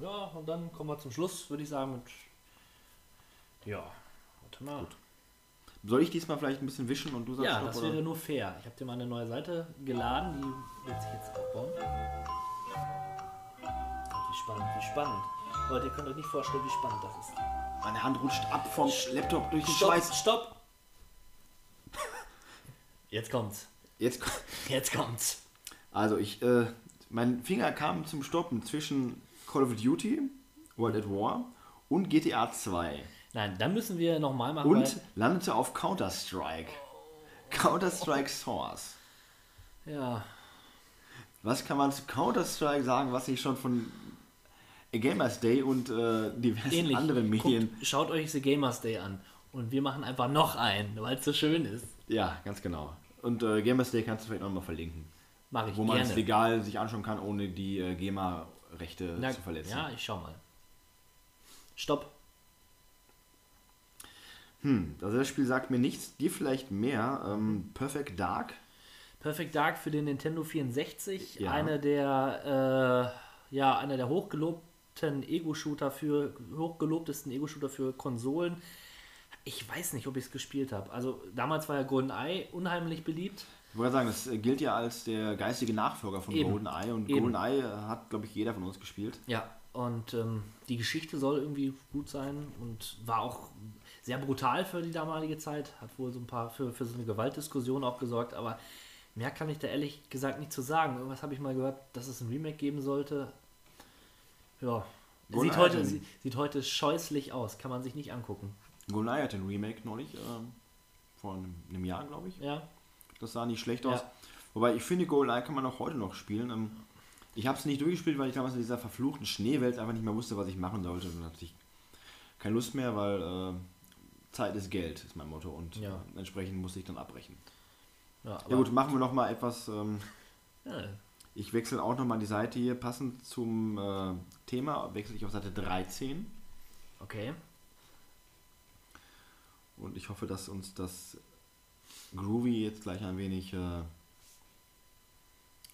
Speaker 5: Ja, und dann kommen wir zum Schluss, würde ich sagen. Mit ja, warte mal.
Speaker 6: Soll ich diesmal vielleicht ein bisschen wischen und du sagst
Speaker 5: Ja,
Speaker 6: Stopp,
Speaker 5: das
Speaker 6: oder?
Speaker 5: wäre nur fair. Ich habe dir mal eine neue Seite geladen, die wird sich jetzt aufbauen. Und wie spannend, wie spannend. Leute, ihr könnt euch nicht vorstellen, wie spannend das ist.
Speaker 6: Meine Hand rutscht ab vom Laptop durch den
Speaker 5: Stopp,
Speaker 6: Schweiß.
Speaker 5: stopp! Jetzt kommt's.
Speaker 6: Jetzt,
Speaker 5: Jetzt kommt's.
Speaker 6: also ich, äh, mein Finger kam zum Stoppen zwischen Call of Duty, World at War und GTA 2
Speaker 5: Nein, dann müssen wir nochmal machen.
Speaker 6: und landete auf Counter-Strike. Counter-Strike Source.
Speaker 5: ja,
Speaker 6: Was kann man zu Counter-Strike sagen, was ich schon von A Gamers Day und äh, diversen
Speaker 5: ähnlich.
Speaker 6: anderen Medien.
Speaker 5: Guckt, schaut euch The Gamers Day an. Und wir machen einfach noch einen, weil es so schön ist.
Speaker 6: Ja, ganz genau. Und äh, Gamers Day kannst du vielleicht noch mal verlinken.
Speaker 5: Mache ich
Speaker 6: Wo man
Speaker 5: gerne.
Speaker 6: es legal sich anschauen kann, ohne die äh, GEMA-Rechte
Speaker 5: Na,
Speaker 6: zu verletzen.
Speaker 5: Ja, ich schau mal. Stopp.
Speaker 6: Hm, also das Spiel sagt mir nichts, dir vielleicht mehr. Ähm, Perfect Dark.
Speaker 5: Perfect Dark für den Nintendo 64,
Speaker 6: Ja.
Speaker 5: eine der äh, ja, einer der hochgelobten Ego-Shooter für hochgelobtesten Ego-Shooter für Konsolen. Ich weiß nicht, ob ich es gespielt habe. Also damals war ja GoldenEye unheimlich beliebt.
Speaker 6: Ich wollte sagen, das äh, gilt ja als der geistige Nachfolger von
Speaker 5: Eben.
Speaker 6: GoldenEye und
Speaker 5: Eben.
Speaker 6: GoldenEye hat, glaube ich, jeder von uns gespielt.
Speaker 5: Ja. Und ähm, die Geschichte soll irgendwie gut sein und war auch sehr brutal für die damalige Zeit. Hat wohl so ein paar für, für so eine Gewaltdiskussion auch gesorgt, aber mehr kann ich da ehrlich gesagt nicht zu sagen. Irgendwas habe ich mal gehört, dass es ein Remake geben sollte. Ja. Sieht heute, sieht, sieht heute scheußlich aus, kann man sich nicht angucken.
Speaker 6: Goliath, ein Remake neulich, ähm, vor einem, einem Jahr, glaube ich.
Speaker 5: Ja,
Speaker 6: Das sah nicht schlecht
Speaker 5: Ja.
Speaker 6: aus. Wobei ich finde, Goliath kann man auch heute noch spielen. Ähm, ich habe es nicht durchgespielt, weil ich damals in dieser verfluchten Schneewelt einfach nicht mehr wusste, was ich machen sollte. Und dann hatte ich keine Lust mehr, weil äh, Zeit ist Geld, ist mein Motto. Und
Speaker 5: Ja.
Speaker 6: äh, entsprechend musste ich dann abbrechen.
Speaker 5: ja,
Speaker 6: Ja gut, machen wir noch mal etwas. Ähm,
Speaker 5: ja,
Speaker 6: ich wechsle auch noch mal die Seite hier. Passend zum äh, Thema wechsle ich auf Seite 13.
Speaker 5: okay.
Speaker 6: Und ich hoffe, dass uns das Groovy jetzt gleich ein wenig... Äh,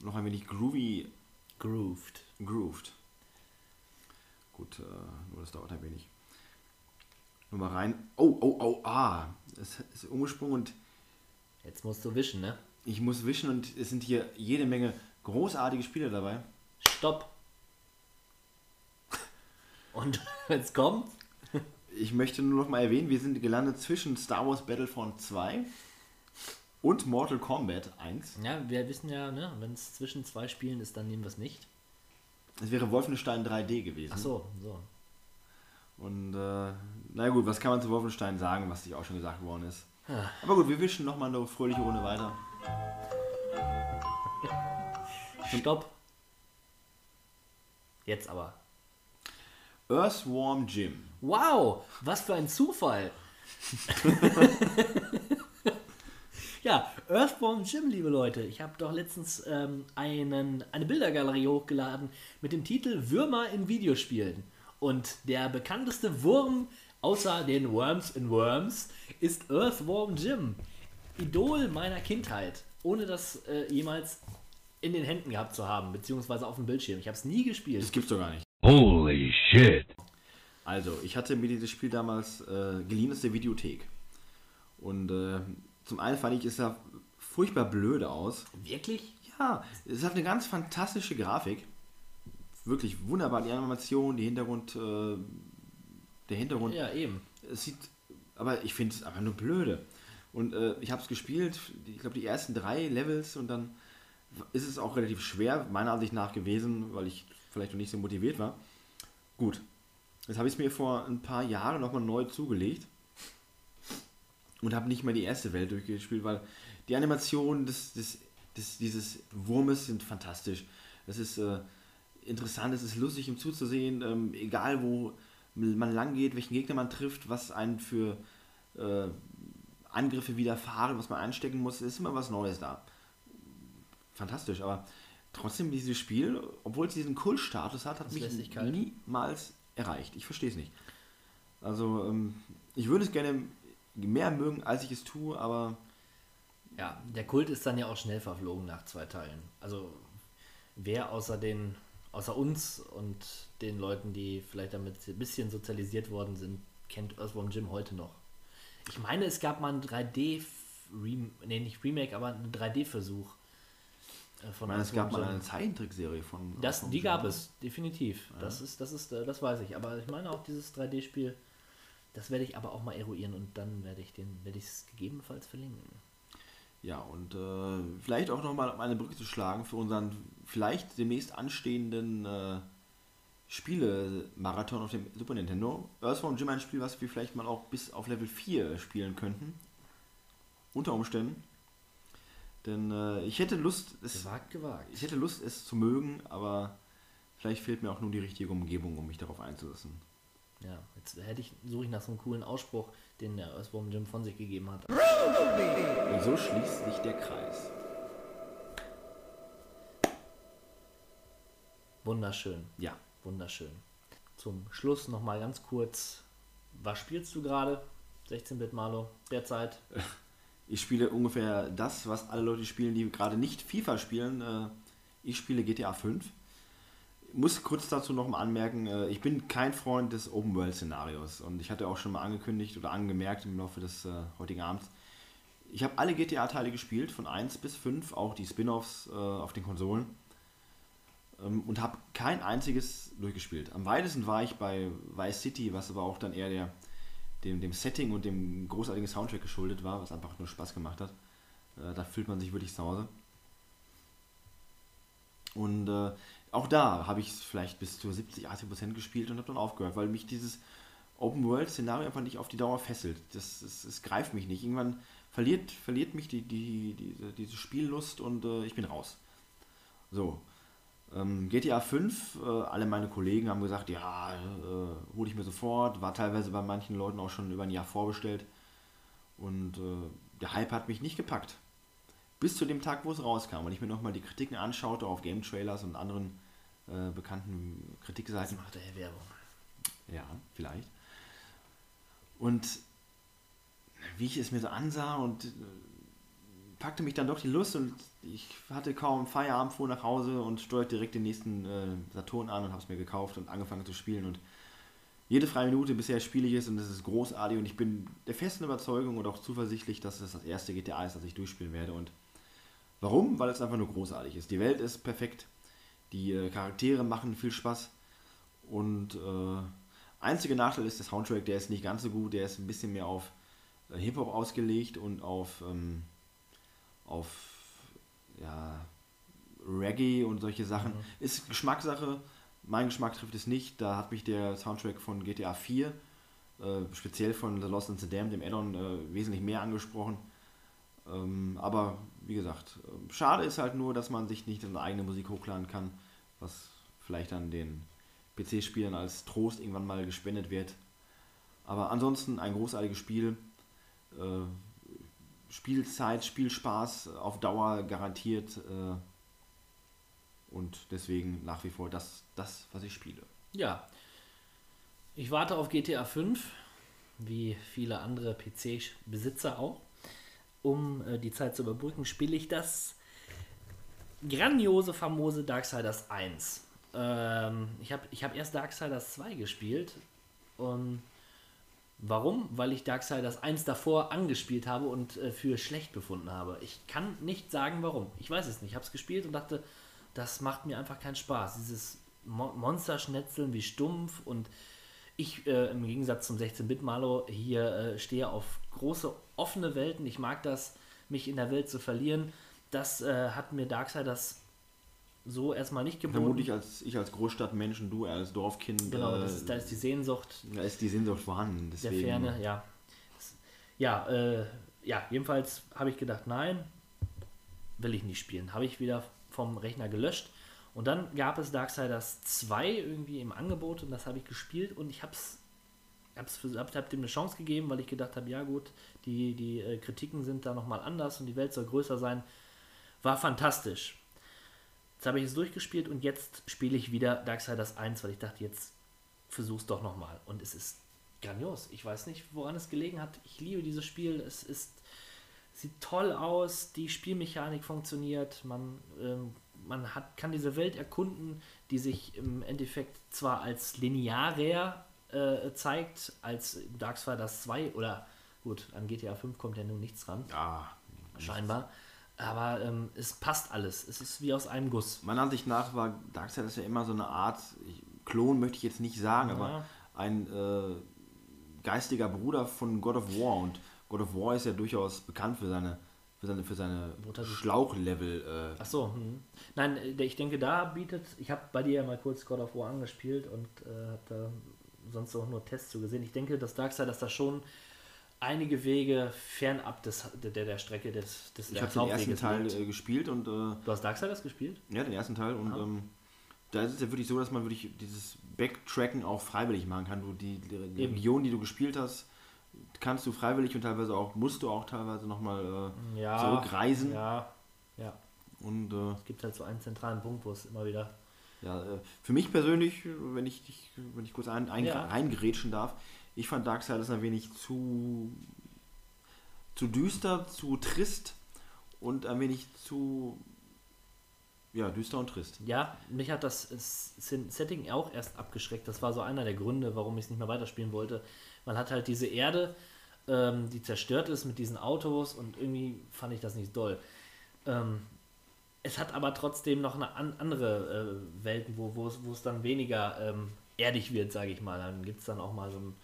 Speaker 6: noch ein wenig Groovy
Speaker 5: Grooved.
Speaker 6: grooved. Gut, äh, nur das dauert ein wenig. Nur mal rein. Oh, oh, oh, ah. Es ist umgesprungen und
Speaker 5: Jetzt musst du wischen, ne?
Speaker 6: ich muss wischen und es sind hier jede Menge großartige Spiele dabei.
Speaker 5: Stopp. Und jetzt kommt.
Speaker 6: Ich möchte nur noch mal erwähnen, wir sind gelandet zwischen Star Wars Battlefront 2 und Mortal Kombat 1.
Speaker 5: Ja, wir wissen ja, ne, wenn es zwischen zwei Spielen ist, dann nehmen wir es nicht.
Speaker 6: Es wäre Wolfenstein 3D gewesen.
Speaker 5: Ach so, so.
Speaker 6: Und äh, na gut, was kann man zu Wolfenstein sagen, was nicht auch schon gesagt worden ist.
Speaker 5: Ja.
Speaker 6: Aber gut, wir wischen noch mal eine fröhliche Runde weiter.
Speaker 5: Stopp. Jetzt aber.
Speaker 6: Earthworm Jim.
Speaker 5: Wow, was für ein Zufall. ja, Earthborn Jim, liebe Leute. Ich habe doch letztens ähm, einen, eine Bildergalerie hochgeladen mit dem Titel Würmer in Videospielen. Und der bekannteste Wurm außer den Worms in Worms ist Earthworm Jim. Idol meiner Kindheit. Ohne das äh, jemals in den Händen gehabt zu haben, beziehungsweise auf dem Bildschirm. Ich habe es nie gespielt.
Speaker 6: Das gibt's doch gar nicht.
Speaker 4: Holy shit.
Speaker 6: Also, ich hatte mir dieses Spiel damals äh, geliehen aus der Videothek. Und äh, zum einen fand ich, es sah furchtbar blöde aus.
Speaker 5: Wirklich?
Speaker 6: Ja, es hat eine ganz fantastische Grafik. Wirklich wunderbar, die Animation, die Hintergrund, äh, der Hintergrund.
Speaker 5: Ja, eben.
Speaker 6: Es sieht, aber ich finde es einfach nur blöde. Und äh, ich habe es gespielt, ich glaube die ersten drei Levels und dann ist es auch relativ schwer, meiner Ansicht nach gewesen, weil ich vielleicht noch nicht so motiviert war. Gut, jetzt habe ich es mir vor ein paar Jahren nochmal neu zugelegt und habe nicht mehr die erste Welt durchgespielt, weil die Animationen des, des, des, dieses Wurmes sind fantastisch. Es ist äh, interessant, es ist lustig ihm zuzusehen, ähm, egal wo man lang geht, welchen Gegner man trifft, was einen für äh, Angriffe widerfahren, was man einstecken muss, ist immer was Neues da. Fantastisch, aber trotzdem dieses Spiel, obwohl es diesen Kultstatus hat, hat mich niemals erreicht. Ich verstehe es nicht. Also, ähm, ich würde es gerne mehr mögen, als ich es tue, aber
Speaker 5: Ja, der Kult ist dann ja auch schnell verflogen nach zwei Teilen. Also wer außer den, außer uns und den Leuten, die vielleicht damit ein bisschen sozialisiert worden sind, kennt Earthworm Jim heute noch. Ich meine, es gab mal ein 3D, Rem nee, nicht Remake, aber einen 3D-Versuch äh, von
Speaker 6: ich meine, es gab mal eine Zeichentrickserie von.
Speaker 5: Das,
Speaker 6: von
Speaker 5: die gab es, definitiv. Das ist, das ist, äh, das weiß ich. Aber ich meine auch dieses 3D-Spiel, das werde ich aber auch mal eruieren und dann werde ich den, werde ich es gegebenenfalls verlinken.
Speaker 6: Ja, und äh, vielleicht auch nochmal um eine Brücke zu schlagen für unseren vielleicht demnächst anstehenden äh, Spiele-Marathon auf dem Super Nintendo. Earthworm Jim ein Spiel, was wir vielleicht mal auch bis auf Level 4 spielen könnten. Unter Umständen. Denn äh, ich hätte Lust, es,
Speaker 5: Gewagt, gewagt.
Speaker 6: ich hätte Lust, es zu mögen, aber vielleicht fehlt mir auch nur die richtige Umgebung, um mich darauf einzulassen.
Speaker 5: Ja, jetzt hätte ich, suche ich nach so einem coolen Ausspruch, den der Earthworm Jim von sich gegeben hat.
Speaker 6: Und so schließt sich der Kreis.
Speaker 5: Wunderschön,
Speaker 6: Ja.
Speaker 5: wunderschön. Zum Schluss nochmal ganz kurz, was spielst du gerade? 16-Bit Malo, derzeit?
Speaker 6: Ich spiele ungefähr das, was alle Leute spielen, die gerade nicht FIFA spielen. Äh, Ich spiele GTA 5. Muss kurz dazu noch mal anmerken, äh, ich bin kein Freund des Open-World-Szenarios und ich hatte auch schon mal angekündigt oder angemerkt im Laufe des äh, heutigen Abends, ich habe alle GTA-Teile gespielt, von 1 bis 5, auch die Spin-Offs auf den Konsolen. ähm, und habe kein einziges durchgespielt. Am weitesten war ich bei Vice City, was aber auch dann eher der, dem, dem Setting und dem großartigen Soundtrack geschuldet war, was einfach nur Spaß gemacht hat. Äh, da fühlt man sich wirklich zu Hause. Und äh, auch da habe ich es vielleicht bis zu 70, 80 Prozent gespielt und habe dann aufgehört, weil mich dieses Open-World-Szenario einfach nicht auf die Dauer fesselt. Das, das, das greift mich nicht. Irgendwann verliert, verliert mich die, die, diese, diese Spiellust und äh, ich bin raus. So. Ähm, GTA 5, äh, alle meine Kollegen haben gesagt, ja, äh, hole ich mir sofort. War teilweise bei manchen Leuten auch schon über ein Jahr vorbestellt. Und äh, der Hype hat mich nicht gepackt. Bis zu dem Tag, wo es rauskam und ich mir nochmal die Kritiken anschaute auf Game Trailers und anderen äh, bekannten Kritikseiten.
Speaker 5: Macht er ja Werbung.
Speaker 6: Ja, vielleicht. Und wie ich es mir so ansah und äh, packte mich dann doch die Lust und ich hatte kaum Feierabend, fuhr nach Hause und steuerte direkt den nächsten äh, Saturn an und habe es mir gekauft und angefangen zu spielen. Und jede freie Minute bisher spiele ich es und es ist großartig. Und ich bin der festen Überzeugung und auch zuversichtlich, dass es das erste GTA ist, das ich durchspielen werde. Und warum? Weil es einfach nur großartig ist. Die Welt ist perfekt, die äh, Charaktere machen viel Spaß. Und äh, einzige Nachteil ist der Soundtrack, der ist nicht ganz so gut, der ist ein bisschen mehr auf äh, Hip-Hop ausgelegt und auf, ähm, auf ja, Reggae und solche Sachen. Ist Geschmackssache. Mein Geschmack trifft es nicht. Da hat mich der Soundtrack von GTA 4, äh, speziell von The Lost in the Dam, dem Addon, äh, wesentlich mehr angesprochen. Ähm, aber wie gesagt, äh, schade ist halt nur, dass man sich nicht seine eigene Musik hochladen kann, was vielleicht dann den PC-Spielern als Trost irgendwann mal gespendet wird. Aber ansonsten ein großartiges Spiel. Spielzeit, Spielspaß auf Dauer garantiert. Äh, und deswegen nach wie vor das, das, was ich spiele.
Speaker 5: Ja. Ich warte auf GTA 5, wie viele andere PC-Besitzer auch. Um äh, die Zeit zu überbrücken, spiele ich das grandiose, famose Darksiders 1. Ähm, ich habe ich hab erst Darksiders 2 gespielt. Und warum? Weil ich Darksiders 1 davor angespielt habe und äh, für schlecht befunden habe. Ich kann nicht sagen, warum. Ich weiß es nicht. Ich habe es gespielt und dachte, das macht mir einfach keinen Spaß. Dieses Mo Monsterschnetzeln wie stumpf und ich äh, im Gegensatz zum 16-Bit-Malo hier äh, stehe auf große offene Welten. Ich mag das, mich in der Welt zu verlieren. Das äh, hat mir Darksiders so erstmal nicht geboten.
Speaker 6: Vermutlich als ich als Großstadtmensch und du als Dorfkind.
Speaker 5: Genau,
Speaker 6: äh,
Speaker 5: das ist, da ist die Sehnsucht
Speaker 6: da ist die Sehnsucht vorhanden.
Speaker 5: der
Speaker 6: Deswegen,
Speaker 5: Ferne, ja. Ja, äh, ja, jedenfalls habe ich gedacht, nein, will ich nicht spielen. Habe ich wieder vom Rechner gelöscht. Und dann gab es Darksiders 2 irgendwie im Angebot und das habe ich gespielt und ich habe es hab's für- hab, hab dem eine Chance gegeben, weil ich gedacht habe, ja gut, die, die äh, Kritiken sind da nochmal anders und die Welt soll größer sein. War fantastisch. Jetzt habe ich es durchgespielt und jetzt spiele ich wieder Darksiders 1, weil ich dachte, jetzt versuch's doch nochmal. Und es ist grandios. Ich weiß nicht, woran es gelegen hat. Ich liebe dieses Spiel. Es ist sieht toll aus, die Spielmechanik funktioniert, man, ähm, man hat, kann diese Welt erkunden, die sich im Endeffekt zwar als linearer äh, zeigt, als Darksiders 2 oder gut, an GTA 5 kommt ja nun nichts ran,
Speaker 6: Ja,
Speaker 5: scheinbar. Aber ähm, es passt alles. Es ist wie aus einem Guss.
Speaker 6: meiner Ansicht nach war Darksiders ja immer so eine Art, ich, Klon möchte ich jetzt nicht sagen, aber
Speaker 5: Ja.
Speaker 6: ein äh, geistiger Bruder von God of War und God of War ist ja durchaus bekannt für seine für seine, für seine. Schlauchlevel. Äh,
Speaker 5: Ach so, hm. nein, äh, ich denke, da bietet, ich habe bei dir ja mal kurz God of War angespielt und äh, habe da sonst auch nur Tests zu gesehen. Ich denke, dass Darksiders da schon einige Wege fernab des, der, der Strecke des, des
Speaker 6: ich habe den ersten Teil
Speaker 5: liegt.
Speaker 6: äh, gespielt und äh,
Speaker 5: Du hast Darksiders gespielt?
Speaker 6: Ja, den ersten Teil. Und
Speaker 5: Ah.
Speaker 6: ähm, da ist es ja wirklich so, dass man wirklich dieses Backtracken auch freiwillig machen kann. Du die, die. Region, die du gespielt hast, kannst du freiwillig und teilweise auch, musst du auch teilweise nochmal äh,
Speaker 5: Ja.
Speaker 6: zurückreisen.
Speaker 5: Ja, ja.
Speaker 6: Und äh,
Speaker 5: Es gibt halt so einen zentralen Punkt, wo es immer wieder.
Speaker 6: ja, äh, für mich persönlich, wenn ich, wenn ich kurz ein, ein,
Speaker 5: Ja.
Speaker 6: reingerätschen darf, ich fand Darksiders ein wenig zu, zu düster, zu trist und ein wenig zu ja, düster und trist.
Speaker 5: Ja, mich hat das Setting auch erst abgeschreckt. Das war so einer der Gründe, warum ich es nicht mehr weiterspielen wollte. Man hat halt diese Erde, ähm, die zerstört ist mit diesen Autos und irgendwie fand ich das nicht doll. Ähm, es hat aber trotzdem noch eine an, andere äh, Welten, wo, wo, es, wo es dann weniger ähm, erdig wird, sage ich mal. Dann gibt es dann auch mal so ein,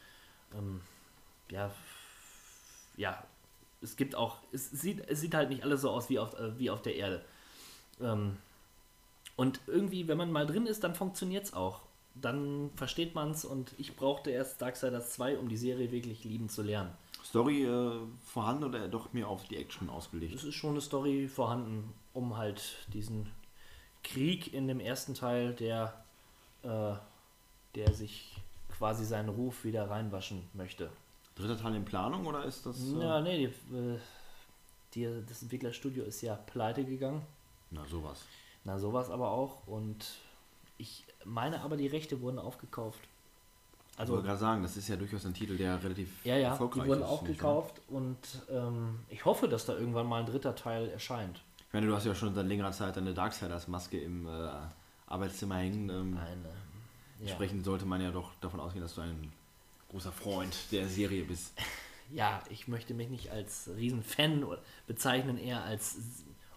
Speaker 5: ähm, ja, ja, es gibt auch, es sieht, es sieht halt nicht alles so aus wie auf, äh, wie auf der Erde. Ähm, und irgendwie, wenn man mal drin ist, dann funktioniert es auch. Dann versteht man es und ich brauchte erst Darksiders 2, um die Serie wirklich lieben zu lernen.
Speaker 6: Story äh, vorhanden oder doch mehr auf die Action ausgelegt?
Speaker 5: Es ist schon eine Story vorhanden, um halt diesen Krieg in dem ersten Teil, der, äh, der sich quasi seinen Ruf wieder reinwaschen möchte.
Speaker 6: Dritter Teil in Planung oder ist das. Äh,
Speaker 5: Ja, nee, die, äh, die, das Entwicklerstudio ist ja pleite gegangen.
Speaker 6: Na, sowas.
Speaker 5: Na, sowas aber auch. Und ich meine aber, die Rechte wurden aufgekauft.
Speaker 6: Ich
Speaker 5: Also,
Speaker 6: wollte gerade sagen, das ist ja durchaus ein Titel, der relativ
Speaker 5: ja, ja,
Speaker 6: erfolgreich
Speaker 5: die wurden
Speaker 6: ist.
Speaker 5: auch
Speaker 6: nicht wahr?
Speaker 5: gekauft und ähm, ich hoffe, dass da irgendwann mal ein dritter Teil erscheint.
Speaker 6: Ich meine, du hast ja schon seit längerer Zeit eine Darksiders-Maske im äh, Arbeitszimmer hängen. Ähm,
Speaker 5: Eine, ja.
Speaker 6: Entsprechend sollte man ja doch davon ausgehen, dass du ein großer Freund der Serie bist.
Speaker 5: ja, ich möchte mich nicht als Riesenfan bezeichnen, eher als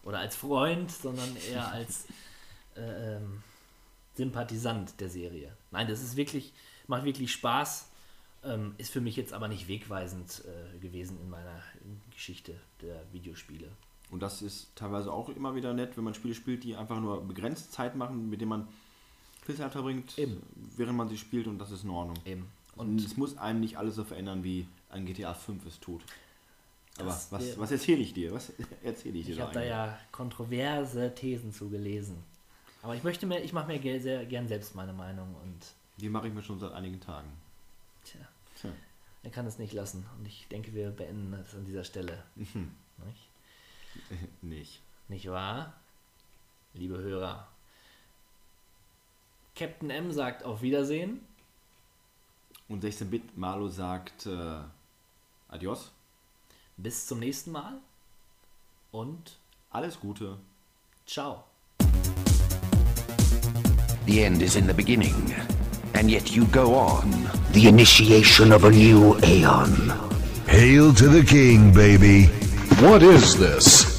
Speaker 5: oder als Freund, sondern eher als äh, ähm, Sympathisant der Serie. Nein, das ist wirklich, macht wirklich Spaß, ähm, ist für mich jetzt aber nicht wegweisend äh, gewesen in meiner Geschichte der Videospiele.
Speaker 6: Und das ist teilweise auch immer wieder nett, wenn man Spiele spielt, die einfach nur begrenzt Zeit machen, mit denen man viel Zeit verbringt,
Speaker 5: Eben.
Speaker 6: während man sie spielt und das ist in Ordnung.
Speaker 5: Eben.
Speaker 6: Und es muss einem nicht alles so verändern, wie ein GTA 5 es tut. Aber
Speaker 5: Das
Speaker 6: was, was erzähle ich dir? Was erzähle ich dir
Speaker 5: ich habe da ja kontroverse Thesen zu gelesen. Aber ich möchte mir, ich mache mir sehr gern selbst meine Meinung und
Speaker 6: Die mache ich mir schon seit einigen Tagen.
Speaker 5: tja,
Speaker 6: Tja.
Speaker 5: er kann es nicht lassen. Und ich denke, wir beenden es an dieser Stelle.
Speaker 6: Mhm.
Speaker 5: Nicht?
Speaker 6: Nicht.
Speaker 5: Nicht wahr? Liebe Hörer. Captain M sagt auf Wiedersehen.
Speaker 6: Und 16-Bit Malo sagt äh, Adios.
Speaker 5: Bis zum nächsten Mal. Und
Speaker 6: Alles Gute.
Speaker 5: ciao.
Speaker 2: The end is in the beginning, and yet you go on.
Speaker 3: The initiation of a new aeon.
Speaker 4: Hail to the king, baby. What is this?